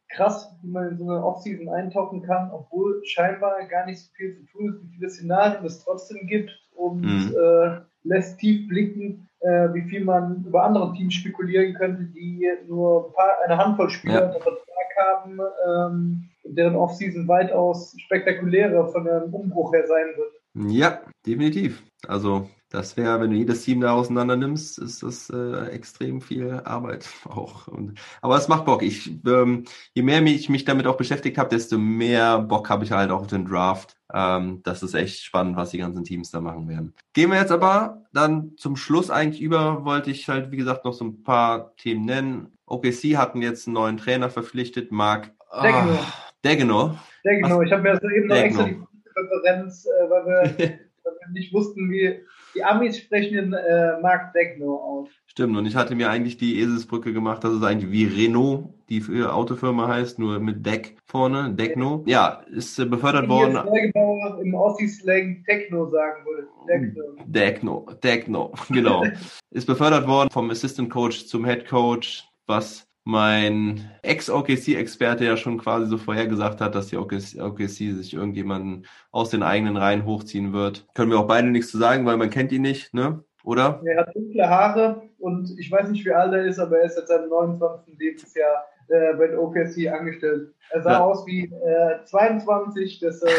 krass, wie man in so eine Offseason eintauchen kann, obwohl scheinbar gar nicht so viel zu tun ist, wie viele Szenarien es trotzdem gibt und Mhm. äh, lässt tief blicken, äh, wie viel man über andere Teams spekulieren könnte, die nur ein paar, eine Handvoll Spieler Ja. unter Vertrag haben, ähm, und deren Offseason weitaus spektakulärer von einem Umbruch her sein wird. Ja, definitiv. Also das wäre, wenn du jedes Team da auseinander nimmst, ist das äh, extrem viel Arbeit [laughs] auch. Und, aber es macht Bock. Ich, ähm, je mehr ich mich damit auch beschäftigt habe, desto mehr Bock habe ich halt auch auf den Draft. Ähm, das ist echt spannend, was die ganzen Teams da machen werden. Gehen wir jetzt aber dann zum Schluss eigentlich über, wollte ich halt, wie gesagt, noch so ein paar Themen nennen. OKC hatten jetzt einen neuen Trainer verpflichtet, Mark Degno. Ah, Degno. Ja, genau. Ich habe mir soeben noch Degno. extra die Referenz, äh, weil, wir, [laughs] weil wir nicht wussten, wie die Amis sprechen den äh, Mark Degno aus. Stimmt, und ich hatte mir eigentlich die Eselsbrücke gemacht, dass es eigentlich wie Renault, die Autofirma heißt, nur mit Deck vorne, Deckno. Ja, ist äh, befördert worden. Neugebauer im Aussie-Slang Techno sagen würde. Techno. Deckno, Deckno, [laughs] genau. ist befördert worden vom Assistant Coach zum Head Coach, was mein Ex-OKC-Experte ja schon quasi so vorhergesagt hat, dass die OKC, OKC sich irgendjemanden aus den eigenen Reihen hochziehen wird. Können wir auch beide nichts zu sagen, weil man kennt ihn nicht, ne? Oder? Er hat dunkle Haare und ich weiß nicht, wie alt er ist, aber er ist seit seinem 29. Lebensjahr äh, bei der OKC angestellt. Er sah Ja. aus wie äh, 22, das äh,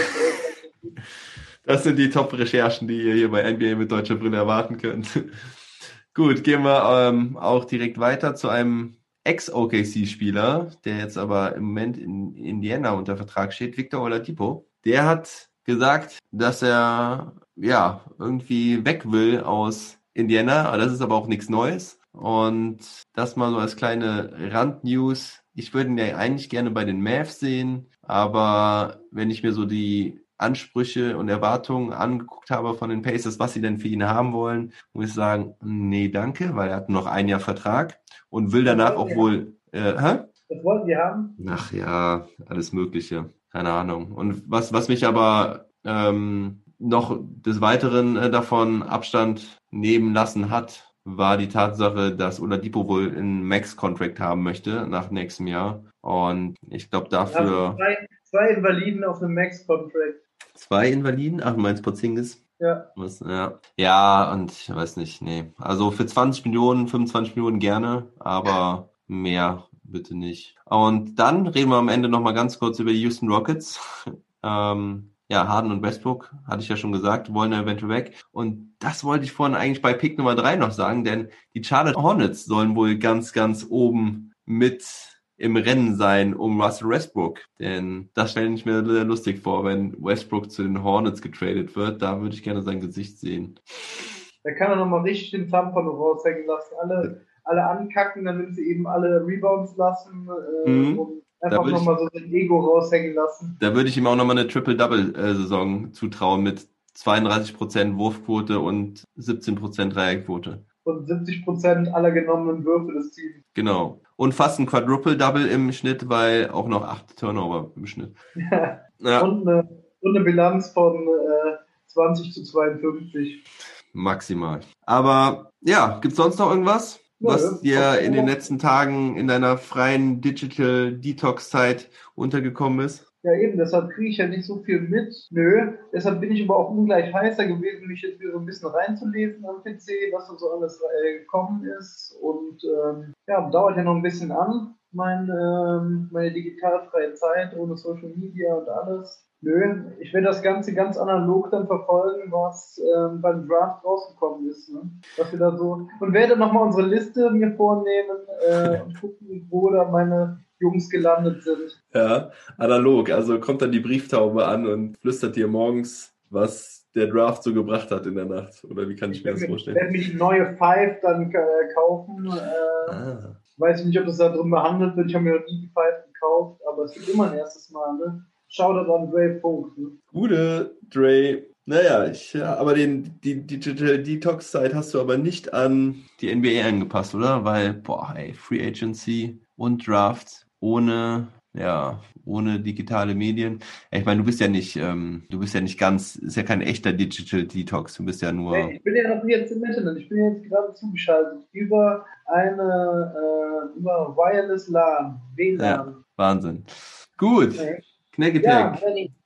Das sind die Top-Recherchen, die ihr hier bei NBA mit deutscher Brille erwarten könnt. [laughs] Gut, gehen wir ähm, auch direkt weiter zu einem Ex-OKC-Spieler, der jetzt aber im Moment in Indiana unter Vertrag steht, Victor Oladipo. Der hat gesagt, dass er ja irgendwie weg will aus Indiana, das ist aber auch nichts Neues. Und das mal so als kleine Randnews. Ich würde ihn ja eigentlich gerne bei den Mavs sehen, aber wenn ich mir so die Ansprüche und Erwartungen angeguckt habe von den Pacers, was sie denn für ihn haben wollen, muss ich sagen, nee, danke, weil er hat noch ein Jahr Vertrag und will danach auch wohl, äh, hä? das wollten wir haben. Ach ja, alles Mögliche. Keine Ahnung. Und was, was mich aber ähm, noch des Weiteren äh, davon Abstand nehmen lassen hat, war die Tatsache, dass Oladipo wohl einen Max-Contract haben möchte nach nächstem Jahr. Und ich glaube dafür zwei, zwei Invaliden auf einem Max-Contract. Zwei Invaliden. Ach, du meinst Porzingis? Ja. Was, ja. ja, und ich weiß nicht, nee. Also für 20 Millionen, 25 Millionen gerne, aber mehr bitte nicht. Und dann reden wir am Ende nochmal ganz kurz über die Houston Rockets. [laughs] ähm, ja, Harden und Westbrook, hatte ich ja schon gesagt, wollen ja eventuell weg. Und das wollte ich vorhin eigentlich bei Pick Nummer drei noch sagen, denn die Charlotte Hornets sollen wohl ganz, ganz oben mit im Rennen sein um Russell Westbrook. Denn das stelle ich mir sehr lustig vor, wenn Westbrook zu den Hornets getradet wird. Da würde ich gerne sein Gesicht sehen. Da kann er nochmal richtig den Tampon raushängen lassen. Alle, alle ankacken, damit sie eben alle Rebounds lassen äh, Mhm. und einfach nochmal so sein Ego raushängen lassen. Da würde ich ihm auch nochmal eine Triple-Double-Saison zutrauen mit 32% Wurfquote und 17% Dreierquote. Und 70% aller genommenen Würfe des Teams. Genau. Und fast ein Quadruple-Double im Schnitt, weil auch noch acht Turnover im Schnitt. [laughs] Ja, Und, eine, und eine Bilanz von äh, 20 zu 52. maximal. Aber ja, gibt's sonst noch irgendwas, Nö, was dir in den letzten Tagen in deiner freien Digital Detox-Zeit untergekommen ist? Ja, eben, deshalb kriege ich ja nicht so viel mit. Nö, deshalb bin ich aber auch ungleich heißer gewesen, mich jetzt wieder so ein bisschen reinzulesen am PC, was da so alles äh, gekommen ist. Und ähm, ja, dauert ja noch ein bisschen an, mein, ähm, meine digitalfreie Zeit ohne Social Media und alles. Nö, ich werde das Ganze ganz analog dann verfolgen, was ähm, beim Draft rausgekommen ist. Ne? Was wir da so und werde nochmal unsere Liste mir vornehmen äh, und gucken, wo da meine Jungs gelandet sind. Ja, analog. Also kommt dann die Brieftaube an und flüstert dir morgens, was der Draft so gebracht hat in der Nacht. Oder wie kann ich mir das vorstellen? werde mir die neue Five dann äh, kaufen. Äh, Ah. weiß nicht, ob das da drin behandelt wird. Ich habe mir noch nie die Five gekauft, aber es gibt immer ein erstes Mal. Ne? Shoutout an Dre Funk. Ne? Gute Dre. Naja, ich, ja, aber den, die Digital Detox-Zeit hast du aber nicht an die NBA angepasst, oder? Weil, boah, ey, Free Agency und Draft ohne ja, ohne digitale Medien. Ich meine, du bist ja nicht, ähm, du bist ja nicht ganz, ist ja kein echter Digital Detox, du bist ja nur. Nee, ich bin ja noch jetzt im Internet, ich bin jetzt gerade zugeschaltet über eine, äh, über Wireless LAN, WLAN. Ja, Wahnsinn. Gut, Okay. Ja,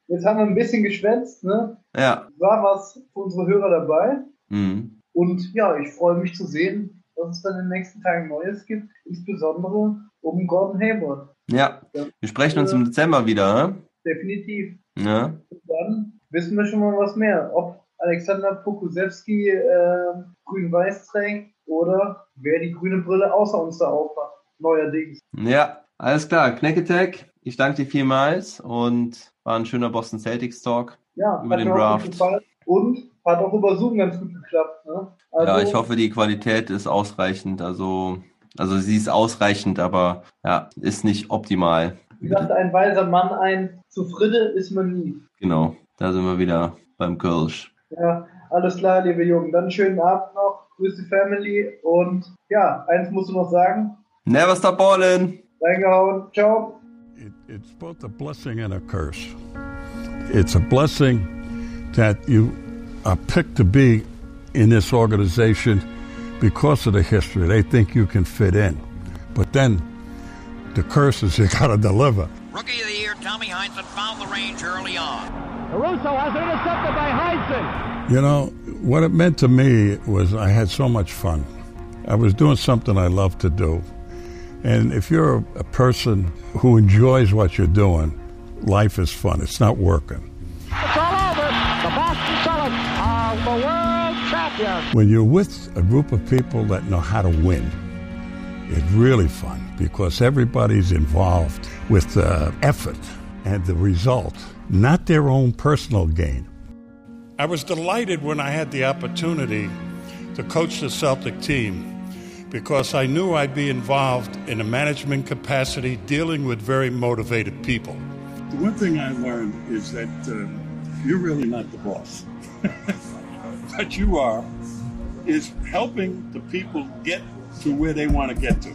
jetzt haben wir ein bisschen geschwätzt, ne? Ja. War was für unsere Hörer dabei. Mhm. Und ja, ich freue mich zu sehen, was es dann in den nächsten Tagen Neues gibt, insbesondere um Gordon Hayward. Ja, wir sprechen uns im Dezember wieder, ne? Definitiv. Ja. Und dann wissen wir schon mal was mehr. Ob Alexander Pokusewski äh, grün-weiß trägt oder wer die grüne Brille außer uns da aufhat. Neuerdings. Ja, alles klar. Knack Attack, ich danke dir vielmals und war ein schöner Boston Celtics Talk. Ja, Über hat den Draft. Und hat auch über Zoom ganz gut geklappt. Ne? Also, Ja, ich hoffe, die Qualität ist ausreichend. Also, also sie ist ausreichend, aber ja, ist nicht optimal. Wie sagte ein weiser Mann ein, zufrieden ist man nie. Genau, da sind wir wieder beim Kölsch. Ja, alles klar, liebe Jungen. Dann schönen Abend noch. Grüß die Family. Und ja, eins musst du noch sagen. Never stop ballin'! Reingehauen. Ciao. It, it's both a blessing and a curse. It's a blessing that you are picked to be in this organization because of the history. They think you can fit in. But then the curse is you got to deliver. Rookie of the year, Tommy Heinsohn found the range early on. Caruso has it intercepted by Heinsohn. You know, what it meant to me was I had so much fun. I was doing something I love to do. And if you're a, a person who enjoys what you're doing, life is fun. It's not working. World. When you're with a group of people that know how to win, it's really fun because everybody's involved with the effort and the result, not their own personal gain. I was delighted when I had the opportunity to coach the Celtic team because I knew I'd be involved in a management capacity dealing with very motivated people. The one thing I learned is that uh, you're really not the boss. [laughs] what you are is helping the people get to where they want to get to.